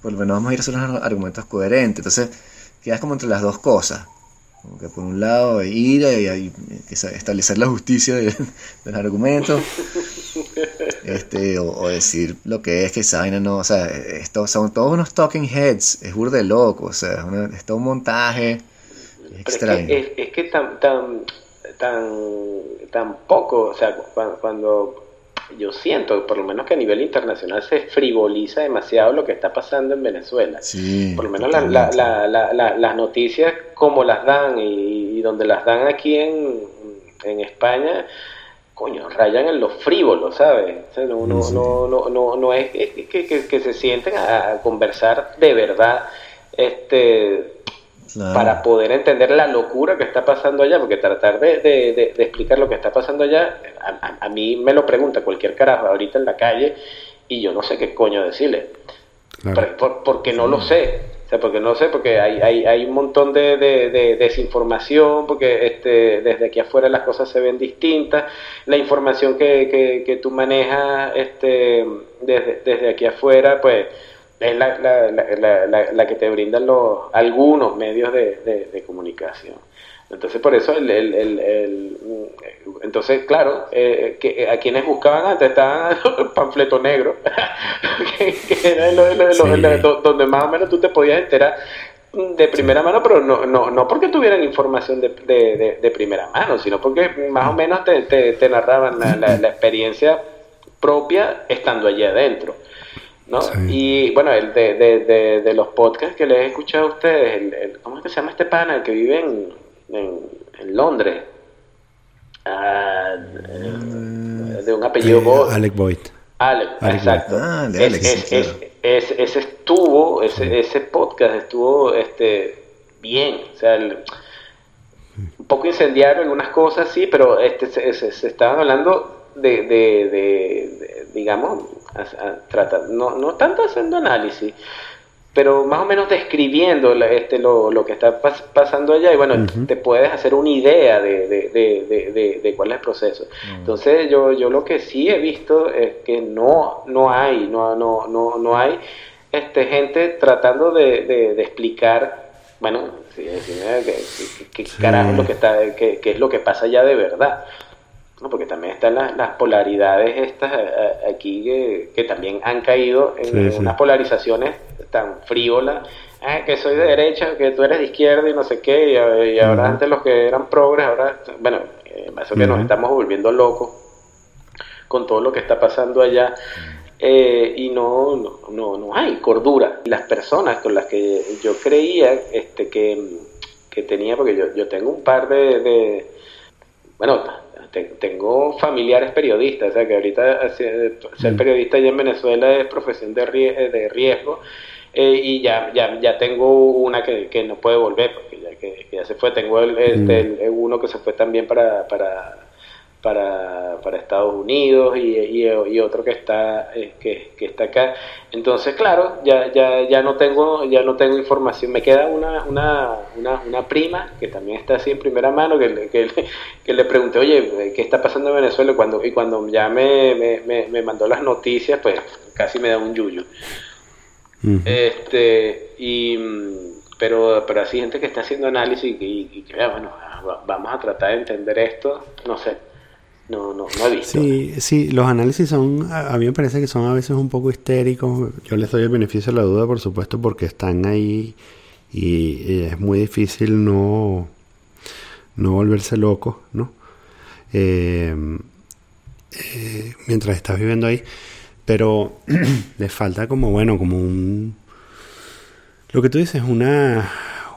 [SPEAKER 2] por lo menos vamos a ir a hacer unos argumentos coherentes. Entonces, quedas como entre las dos cosas. Como que por un lado ir y, establecer la justicia del, argumento, este, o, decir lo que es que esa no, o sea, esto, son todos unos talking heads, es burde loco, o sea, es, todo un montaje extraño.
[SPEAKER 1] Es que, tan, tan, tan, tan poco, o sea, cuando yo siento, por lo menos que a nivel internacional se frivoliza demasiado lo que está pasando en Venezuela. por lo menos las noticias como las dan y, donde las dan aquí en, España, coño, rayan en lo frívolo, ¿sabes? no, no, no, no, no, es que, que, se sienten a, conversar de verdad, este, para poder entender la locura que está pasando allá, porque tratar de, de, explicar lo que está pasando allá, a, mí me lo pregunta cualquier carajo ahorita en la calle y yo no sé qué coño decirle, porque no lo sé sea, porque no sé, porque hay, hay, hay un montón de, de, desinformación, porque este, desde aquí afuera las cosas se ven distintas, la información que, que, que tú manejas este, desde, desde aquí afuera, pues es la, la, la, la, que te brindan los, algunos medios de, de comunicación. Entonces, por eso, el, el, el, entonces, claro, eh, que, a quienes buscaban antes estaban el panfleto negro, que, era lo, donde más o menos tú te podías enterar de primera mano, pero no, no, no porque tuvieran información de, de, de, primera mano, sino porque más o menos te, te, narraban la, la, experiencia propia estando allí adentro. ¿no? Y bueno, el de, de, de, los podcasts que les he escuchado a ustedes, el, ¿cómo es que se llama este pana? El que vive en, en, Londres. Ah, de un apellido
[SPEAKER 3] Boyd. Alec Boyd.
[SPEAKER 1] Alec, exacto. Ah, ese estuvo, ese, ese podcast estuvo este bien, o sea, un poco incendiario en unas cosas, sí, pero este se, se, estaban hablando de, de, de, digamos, no, no tanto haciendo análisis, pero más o menos describiendo este, lo, lo que está pasando allá y bueno, te puedes hacer una idea de, de, de, cuál es el proceso. Mm. Entonces yo, yo lo que sí he visto es que no, no hay, no, no, no, no hay este, gente tratando de, explicar, bueno, qué carajo es lo que, está, qué, es lo que pasa allá de verdad. ¿No? porque también están las, las polaridades estas eh, eh, aquí que, que, también han caído en unas polarizaciones tan frívola, ah, que soy de derecha, que tú eres de izquierda y no sé qué, y, ahora antes los que eran progres, ahora, bueno, eh, eso que nos estamos volviendo locos con todo lo que está pasando allá. Eh, y no, no, no, hay cordura. Las personas con las que yo creía este, que, que tenía, porque yo, yo tengo un par de, de bueno, tengo familiares periodistas, o sea que ahorita ser mm. periodista allá en Venezuela es profesión de, de riesgo eh, y ya, ya, ya tengo una que, que, no puede volver, porque ya, que, ya se fue, tengo el, este, mm. el, uno que se fue también para, para, para, para Estados Unidos y, y, otro que está, eh, que, que, está acá. Entonces, claro, ya, ya, ya, no tengo, ya no tengo información. Me queda una, una, una, una prima que también está así en primera mano, que, que, que, le pregunté, oye, ¿qué está pasando en Venezuela? Cuando, y cuando ya me, me, me mandó las noticias, pues casi me da un yuyu este, y, pero, pero así gente que está haciendo análisis y, que, bueno, vamos a tratar de entender esto, no sé, no, no, no he.
[SPEAKER 3] Sí, sí, los análisis son, a mí me parece que son a veces un poco histéricos. Yo les doy el beneficio de la duda, por supuesto, porque están ahí y, es muy difícil no, no volverse loco, ¿no? Eh, eh, mientras estás viviendo ahí. Pero le falta como, bueno, como un... Lo que tú dices, una,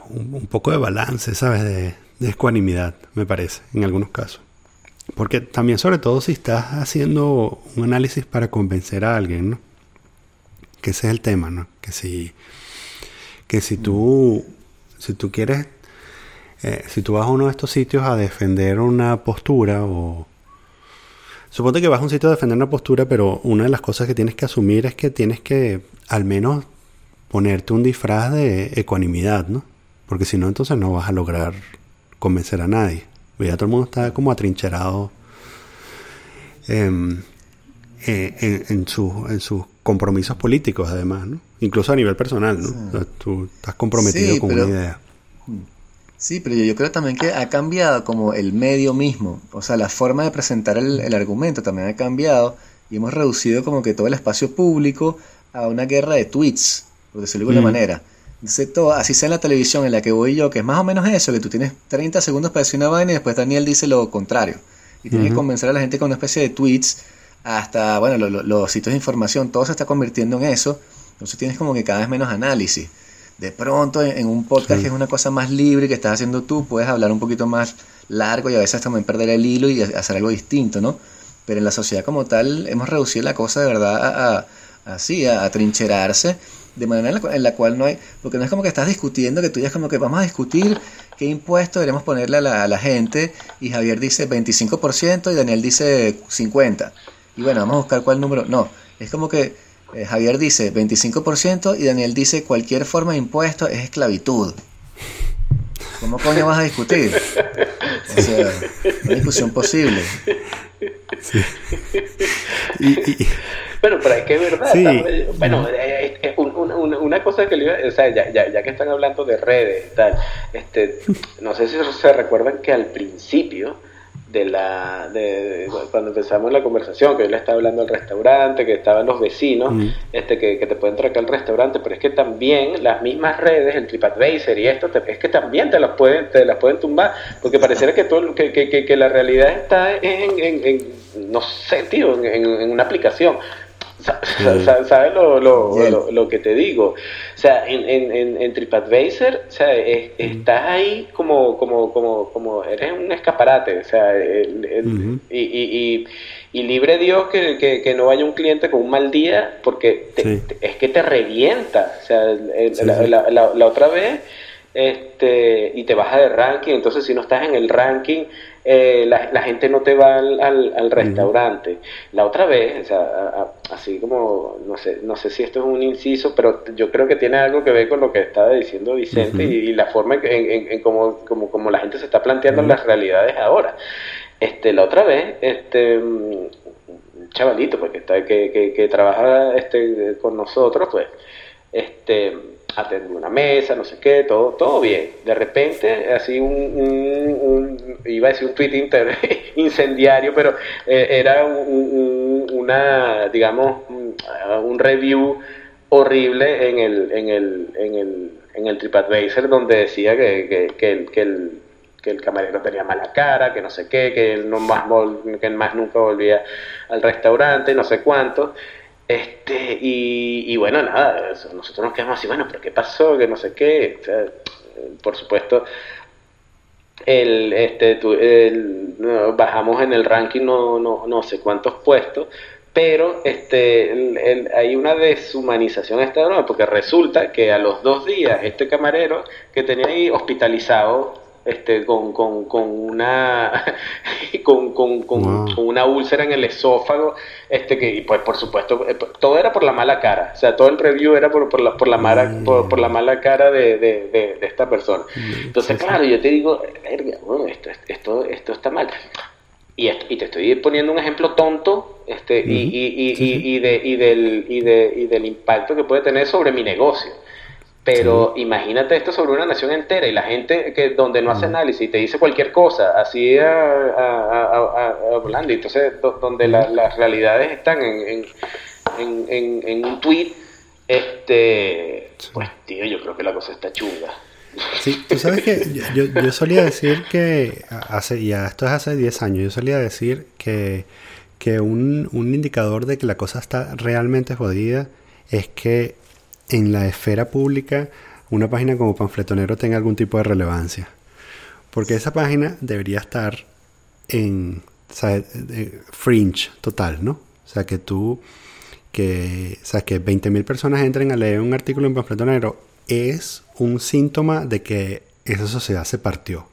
[SPEAKER 3] un, poco de balance, ¿sabes? De, de ecuanimidad, me parece, en algunos casos. Porque también, sobre todo, si estás haciendo un análisis para convencer a alguien, ¿no? Que ese es el tema, ¿no? Que si, que si tú, si tú quieres, eh, si tú vas a uno de estos sitios a defender una postura o, Suponte que vas a un sitio a defender una postura, pero una de las cosas que tienes que asumir es que tienes que al menos ponerte un disfraz de ecuanimidad, ¿no? Porque si no, entonces no vas a lograr convencer a nadie. Ya todo el mundo está como atrincherado en, en, sus compromisos políticos, además, ¿no? Incluso a nivel personal, ¿no? tú estás comprometido con una idea.
[SPEAKER 2] Sí, pero yo, creo también que ha cambiado como el medio mismo, o sea, la forma de presentar el, argumento también ha cambiado y hemos reducido como que todo el espacio público a una guerra de tweets, por decirlo de alguna mm. manera. Así sea en la televisión en la que voy yo, que es más o menos eso, que tú tienes 30 segundos para decir una vaina y después Daniel dice lo contrario. Y tienes que convencer a la gente con una especie de tweets hasta, bueno, los sitios de información, todo se está convirtiendo en eso. Entonces tienes como que cada vez menos análisis. de pronto en, un podcast que es una cosa más libre que estás haciendo tú, puedes hablar un poquito más largo y a veces también perder el hilo y hacer algo distinto, ¿no? Pero en la sociedad como tal hemos reducido la cosa de verdad a, así, a, trincherarse de manera en la, cual no hay, porque no es como que estás discutiendo, que tú ya es como que vamos a discutir qué impuesto deberíamos ponerle a la, a la gente y Javier dice 25% y Daniel dice 50%. Y bueno, vamos a buscar cuál número. No, es como que eh, Javier dice 25% y Daniel dice cualquier forma de impuesto es esclavitud. ¿Cómo coño vas a discutir? O sea, una discusión posible.
[SPEAKER 1] Bueno, pero es que es verdad. bueno, una, cosa que le iba, o sea, ya, ya, ya, que están hablando de redes y tal, este, no sé si se recuerdan que al principio de la de, cuando empezamos la conversación que yo le estaba hablando al restaurante que estaban los vecinos este que, te pueden traer al restaurante pero es que también las mismas redes el TripAdvisor y esto es que también te las pueden te las pueden tumbar porque pareciera que todo que, que, que la realidad está en, en, no sé tío en, una aplicación ¿Sabes lo, lo, lo, que te digo? O sea, en, en, en TripAdvisor, o sea, estás ahí como, como, como, como eres un escaparate, o sea, y, y, y, libre Dios que, que, no vaya un cliente con un mal día, porque es que te revienta. O sea, la, la, la, otra vez, este, y te baja de ranking, entonces si no estás en el ranking, eh, la, gente no te va al, al, restaurante. La otra vez, así como, no sé, no sé si esto es un inciso, pero yo creo que tiene algo que ver con lo que estaba diciendo Vicente y, la forma en, en, cómo como, la gente se está planteando las realidades ahora. Este, la otra vez, este, un chavalito, porque está, que, que, que trabaja este, con nosotros, pues, este, atender una mesa, no sé qué, todo, todo bien. De repente, así un, iba a decir un tweet inter, incendiario, pero eh, era un, una, digamos, un review horrible en el, en el, en el, en el TripAdvisor donde decía que, que, el, que, el, camarero tenía mala cara, que no sé qué, que él, no más, que él más nunca volvía al restaurante, no sé cuánto. Este, y, bueno, nada, nosotros nos quedamos así, bueno, pero ¿qué pasó? Que no sé qué. por supuesto, el, este, bajamos en el ranking no, no, no sé cuántos puestos, pero este, hay una deshumanización esta porque resulta que a los dos días este camarero que tenía ahí hospitalizado este, con, con, con una con, con, con, una úlcera en el esófago, este que pues por supuesto eh, todo era por la mala cara, o sea todo el preview era por, por la por la mala mm. por, la mala cara de, de, de, esta persona. Mm, Entonces claro yo te digo, bueno, esto, esto esto está mal. Y, y te estoy poniendo un ejemplo tonto este, y, y, y, y, de, y, del, y, de, y del impacto que puede tener sobre mi negocio. Pero imagínate esto sobre una nación entera y la gente que donde no hace análisis y te dice cualquier cosa, así a, a, hablando, entonces donde las realidades están en, en, en, en, un tweet, este, pues tío, yo creo que la cosa está chunga.
[SPEAKER 3] Sí, tú sabes que yo, yo solía decir que, hace, ya esto es hace 10 años, yo solía decir que, que un, un indicador de que la cosa está realmente jodida es que en la esfera pública una página como Panfletonero tenga algún tipo de relevancia. Porque esa página debería estar en fringe total, ¿no? O sea, que tú, que, o sea, que 20.000 personas entren a leer un artículo en Panfletonero es un síntoma de que esa sociedad se partió.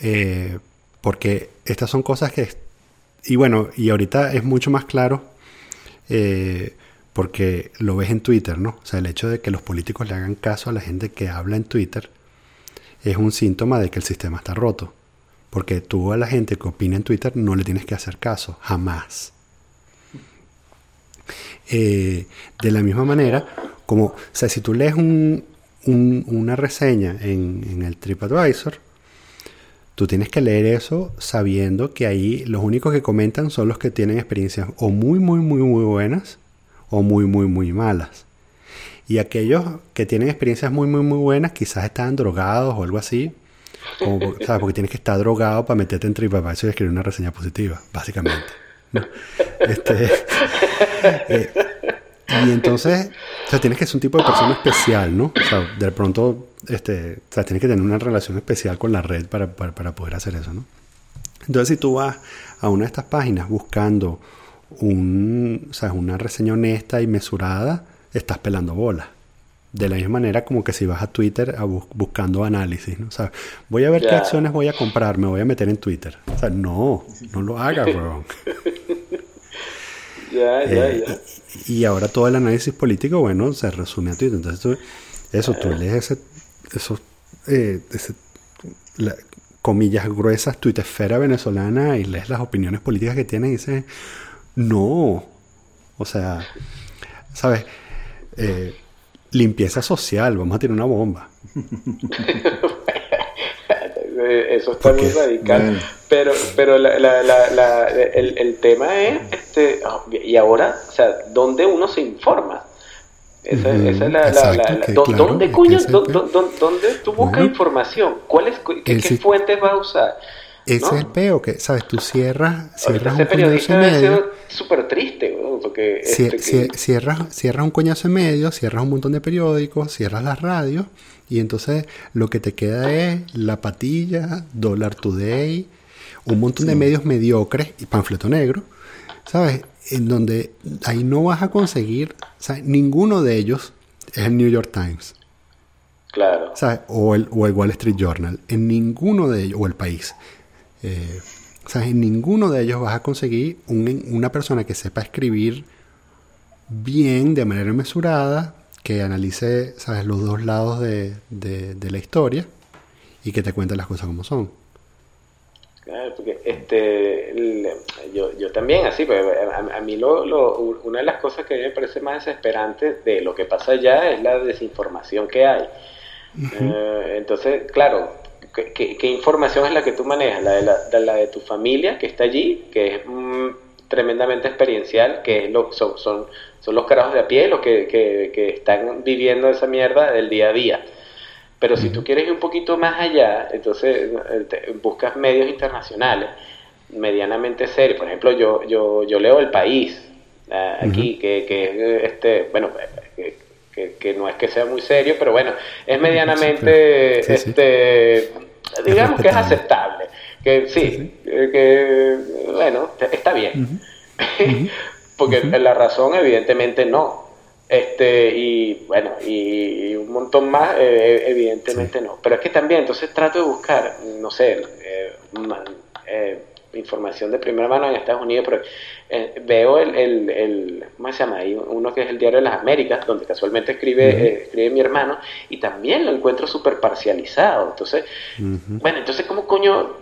[SPEAKER 3] Eh, porque estas son cosas que... Y bueno, y ahorita es mucho más claro. Eh, porque lo ves en Twitter, ¿no? O sea, el hecho de que los políticos le hagan caso a la gente que habla en Twitter es un síntoma de que el sistema está roto. Porque tú a la gente que opina en Twitter no le tienes que hacer caso, jamás. Eh, de la misma manera, como, o sea, si tú lees una reseña en, en el TripAdvisor, tú tienes que leer eso sabiendo que ahí los únicos que comentan son los que tienen experiencias o muy, muy, muy, muy buenas o muy, muy, muy malas. Y aquellos que tienen experiencias muy, muy, muy buenas, quizás están drogados o algo así. Porque tienes que estar drogado para meterte en TripAdvisor y escribir una reseña positiva, básicamente. Este, eh, Y entonces, o sea, tienes que ser un tipo de persona especial, ¿no? O sea, de pronto, este, o sea, tienes que tener una relación especial con la red para, para, poder hacer eso, ¿no? Entonces, si tú vas a una de estas páginas buscando un, o sea, una reseña honesta y mesurada, estás pelando bolas. De la misma manera como que si vas a Twitter a buscando análisis, ¿no? O sea, voy a ver qué acciones voy a comprar, me voy a meter en Twitter. O sea, no, no lo hagas, weón.
[SPEAKER 1] eh.
[SPEAKER 3] Y, ahora todo el análisis político, bueno, se resume a Twitter. Entonces, tú, eso, tú lees ese, esos, eh, comillas gruesas, esfera venezolana y lees las opiniones políticas que tienen y dices, no, o sea, ¿sabes? Eh, limpieza social, vamos a tener una bomba.
[SPEAKER 1] Eso está muy radical. Pero, pero la, la, la, el, el, tema es, este, y ahora, o sea, ¿dónde uno se informa? Esa, esa es la... Exacto, ¿Dónde, coño, dónde tú buscas información? ¿Cuáles, qué, qué fuentes vas a usar?
[SPEAKER 3] Ese es el peo, que, ¿sabes? Tú cierras, cierras
[SPEAKER 1] un coñazo en medio. súper triste, porque...
[SPEAKER 3] Este, cierras, cierras un coñazo en medio, cierras un montón de periódicos, cierras las radios, y entonces lo que te queda es La Patilla, Dollar Today, un montón de medios mediocres y panfleto negro, ¿sabes? En donde ahí no vas a conseguir, ¿sabes? Ninguno de ellos es el New York Times.
[SPEAKER 1] Claro.
[SPEAKER 3] ¿sabes? O el, o el Wall Street Journal. En ninguno de ellos, o el país. Eh, o sea, en ninguno de ellos vas a conseguir una persona que sepa escribir bien, de manera mesurada, que analice, ¿sabes?, los dos lados de, la historia y que te cuente las cosas como son.
[SPEAKER 1] Claro, porque este, yo, también, así, pues, a, mí lo, una de las cosas que me parece más desesperante de lo que pasa allá es la desinformación que hay. Eh, entonces, claro, ¿Qué, información es la que tú manejas? La de, la, de tu familia que está allí, que es mm, tremendamente experiencial, que lo, son, son, son, los carajos de a pie los que, que, están viviendo esa mierda del día a día. Pero si tú quieres ir un poquito más allá, entonces eh, buscas medios internacionales medianamente serios. Por ejemplo, yo, yo, yo leo El País, ah, aquí, que, que, este, bueno, que, no es que sea muy serio, pero bueno, es medianamente, este, digamos que es aceptable, que sí, eh, que bueno, está bien, porque la razón evidentemente no, este y bueno y, un montón más eh, evidentemente no, pero es que también entonces trato de buscar, no sé, eh, información de primera mano en Estados Unidos, pero eh, veo el, el, el, ¿cómo se llama? Hay uno que es el Diario de las Américas, donde casualmente escribe, eh, escribe mi hermano, y también lo encuentro súper parcializado. Entonces, bueno, entonces, ¿cómo coño,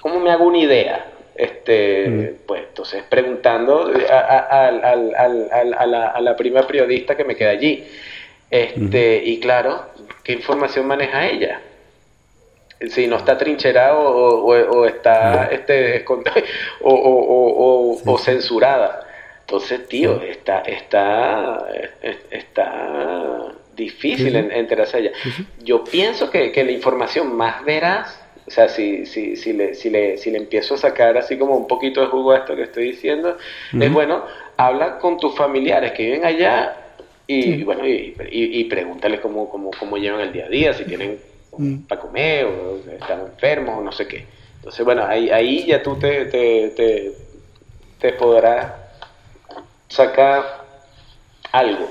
[SPEAKER 1] cómo me hago una idea? Este, pues entonces preguntando a, a, a, la, a la prima periodista que me queda allí. Este, Y claro, ¿qué información maneja ella? Si no está trincherado o, está este, o, o, censurada. Entonces, tío, está, está, está difícil enterarse a ella. Yo pienso que, la información más veraz, o sea, si, si, si, le, si, le, si le empiezo a sacar así como un poquito de jugo a esto que estoy diciendo, es bueno, habla con tus familiares que viven allá y, bueno, y, y, y pregúntales cómo, cómo, cómo llevan el día a día, si tienen mm. para comer o están enfermos o no sé qué. Entonces, bueno, ahí, ahí ya tú te, te, te, te podrás sacar algo.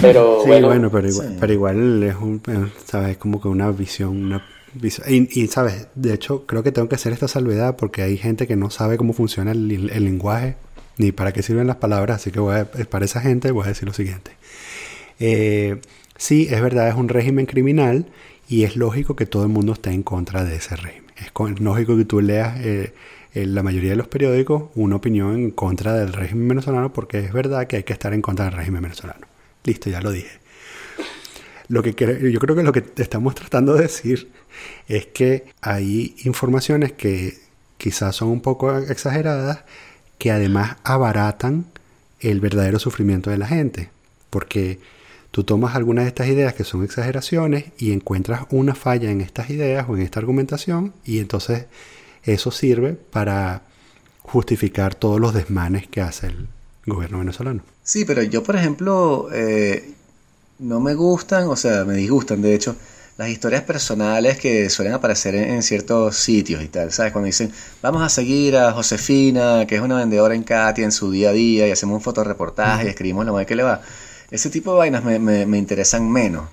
[SPEAKER 1] Pero
[SPEAKER 3] sí, bueno, pero, igual, pero igual es un, ¿sabes? como que una visión, una visión. Y, sabes, de hecho, creo que tengo que hacer esta salvedad porque hay gente que no sabe cómo funciona el, el lenguaje ni para qué sirven las palabras, así que voy a, para esa gente voy a decir lo siguiente. Eh, sí, es verdad, es un régimen criminal y es lógico que todo el mundo esté en contra de ese régimen. Es lógico que tú leas eh, en la mayoría de los periódicos una opinión en contra del régimen venezolano porque es verdad que hay que estar en contra del régimen venezolano. Listo, ya lo dije. Lo que yo creo que lo que estamos tratando de decir es que hay informaciones que quizás son un poco exageradas que además abaratan el verdadero sufrimiento de la gente. Porque Tú tomas algunas de estas ideas que son exageraciones y encuentras una falla en estas ideas o en esta argumentación y entonces eso sirve para justificar todos los desmanes que hace el, gobierno venezolano.
[SPEAKER 2] Sí, pero yo, por ejemplo, eh, no me gustan, o sea, me disgustan, de hecho, las historias personales que suelen aparecer en, ciertos sitios y tal, ¿sabes? Cuando dicen, vamos a seguir a Josefina, que es una vendedora en Katia en su día a día, y hacemos un fotoreportaje y escribimos lo mal que le va. Ese tipo de vainas me, me, me interesan menos.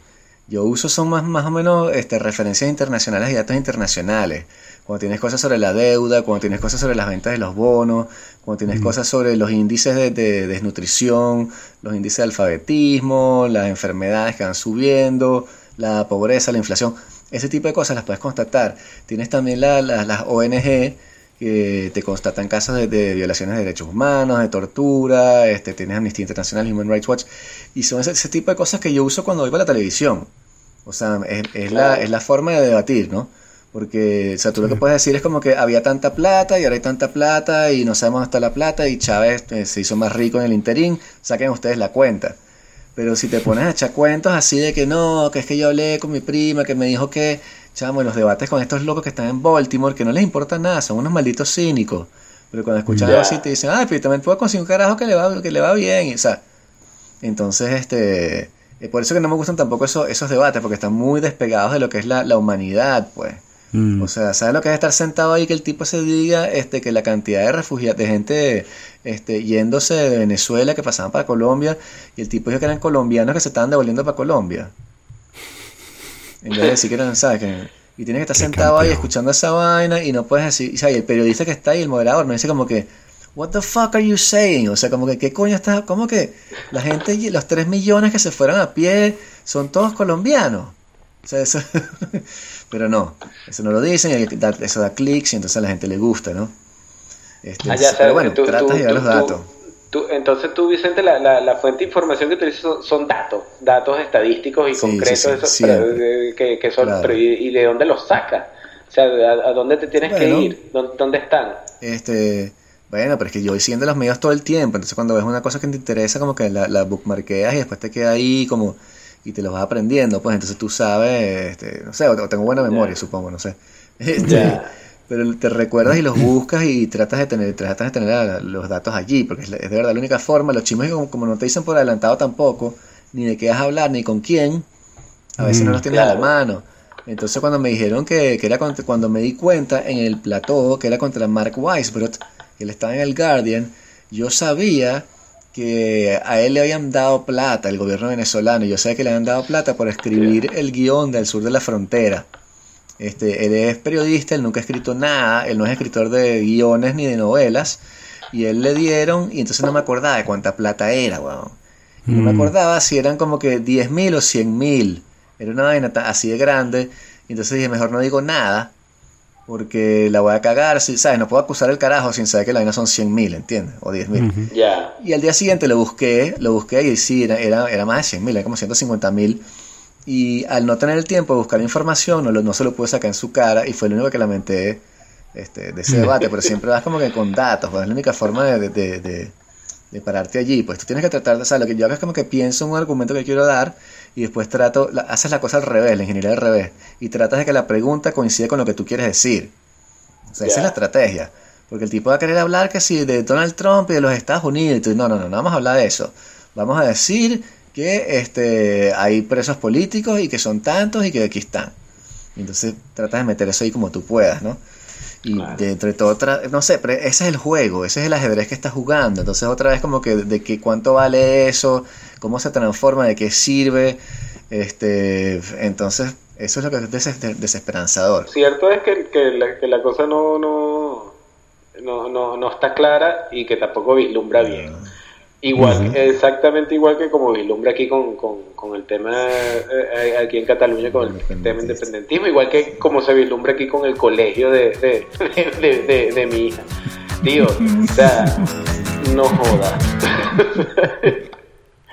[SPEAKER 2] Yo uso son más, más o menos este, referencias internacionales y datos internacionales. Cuando tienes cosas sobre la deuda, cuando tienes cosas sobre las ventas de los bonos, cuando tienes cosas sobre los índices de, de, desnutrición, los índices de alfabetismo, las enfermedades que van subiendo, la pobreza, la inflación, ese tipo de cosas las puedes constatar. Tienes también las ONG que te constatan casos de, violaciones de derechos humanos, de tortura, este, tienes Amnistía Internacional, Human Rights Watch, y son ese, tipo de cosas que yo uso cuando voy para la televisión. O sea, es, la, es la forma de debatir, ¿no? Porque, o sea, tú lo que puedes decir es como que había tanta plata y ahora hay tanta plata y no sabemos dónde está la plata y Chávez eh, se hizo más rico en el interín, saquen ustedes la cuenta. Pero si te pones a echar cuentos así de que no, que es que yo hablé con mi prima, que me dijo que, chamo, los debates con estos locos que están en Baltimore, que no les importa nada, son unos malditos cínicos. Pero cuando escuchan algo así te dicen, ay, pero también puedo conseguir un carajo que le va, que le va bien. o sea, entonces, este, eh, por eso que no me gustan tampoco esos, esos debates, porque están muy despegados de lo que es la, la humanidad, pues. Mm. O sea, ¿sabes lo que es estar sentado ahí que el tipo se diga este, que la cantidad de refugiados, de gente este, yéndose de Venezuela que pasaban para Colombia y el tipo dijo que eran colombianos que se estaban devolviendo para Colombia? En vez de decir que eran, ¿sabes? y tienes que estar sentado ahí escuchando esa vaina y no puedes decir, y el periodista que está ahí, el moderador, no dice como que, What the fuck are you saying? O sea, como que, ¿qué coño está? Como que la gente, los 3 millones que se fueron a pie son todos colombianos. O sea, eso. Pero no, eso no lo dicen, y eso da clics y entonces a la gente le gusta, ¿no?
[SPEAKER 1] Este, ah, pero bueno, tú, tratas de llevar los datos. entonces tú, Vicente, la, la, fuente de información que utilizas son, son datos, datos estadísticos y concretos, que, son, y, de dónde los sacas? O sea, ¿a, dónde te tienes que ir? ¿Dónde, están?
[SPEAKER 2] Este, bueno, pero es que yo voy siguiendo los medios todo el tiempo, entonces cuando ves una cosa que te interesa, como que la, la bookmarqueas y después te queda ahí como y te los vas aprendiendo, pues entonces tú sabes, este, no sé, o tengo buena memoria, supongo, no sé. Este, pero te recuerdas y los buscas y tratas de tener, tratas de tener los datos allí, porque es, de verdad la única forma, los chismes como, no te dicen por adelantado tampoco, ni de qué vas a hablar, ni con quién, a veces no los tienes a la mano. Entonces cuando me dijeron que, que era cuando me di cuenta en el plató que era contra Mark Weisbrot, que él estaba en el Guardian, yo sabía que a él le habían dado plata, el gobierno venezolano, yo sé que le habían dado plata por escribir el guion del sur de la frontera. Este, él es periodista, él nunca ha escrito nada, él no es escritor de guiones ni de novelas, y él le dieron, y entonces no me acordaba de cuánta plata era, weón. No me mm. acordaba si eran como que 10 mil o 100 mil. Era una vaina así de grande. Y entonces dije, mejor no digo nada porque la voy a cagar, ¿sabes? No puedo acusar el carajo sin saber que la vaina son 100 mil, ¿entiendes? O 10 mil.
[SPEAKER 1] Ya.
[SPEAKER 2] Y al día siguiente lo busqué, lo busqué y sí, era, era, más de 100 mil, era como 150 mil. Y al no tener el tiempo de buscar información, no, no se lo pude sacar en su cara y fue lo único que lamenté este, de ese debate, pero siempre vas como que con datos, pues es la única forma de, de, de, de, pararte allí. Pues tú tienes que tratar de, o sea, lo que yo hago es como que pienso un argumento que quiero dar y después trato, haces la cosa al revés, la ingeniería al revés, y tratas de que la pregunta coincida con lo que tú quieres decir. O sea, esa es la estrategia. Porque el tipo va a querer hablar que si de Donald Trump y de los Estados Unidos, y tú, no, no, no, no vamos a hablar de eso. Vamos a decir que este, hay presos políticos y que son tantos y que aquí están. entonces tratas de meter eso ahí como tú puedas, ¿no? Y de entre todo, no sé, pero ese es el juego, ese es el ajedrez que estás jugando. Entonces otra vez como que de que cuánto vale eso, cómo se transforma, de qué sirve. Este, entonces eso es lo que es desesperanzador.
[SPEAKER 1] Cierto es que, que, la, cosa no, no, no, no, está clara y que tampoco vislumbra bien. Igual, exactamente igual que como vislumbra aquí con, con, el tema, eh, aquí en Cataluña, con el tema independentismo, igual que como se vislumbra aquí con el colegio de, de, de, mi hija. Tío, o sea, no joda.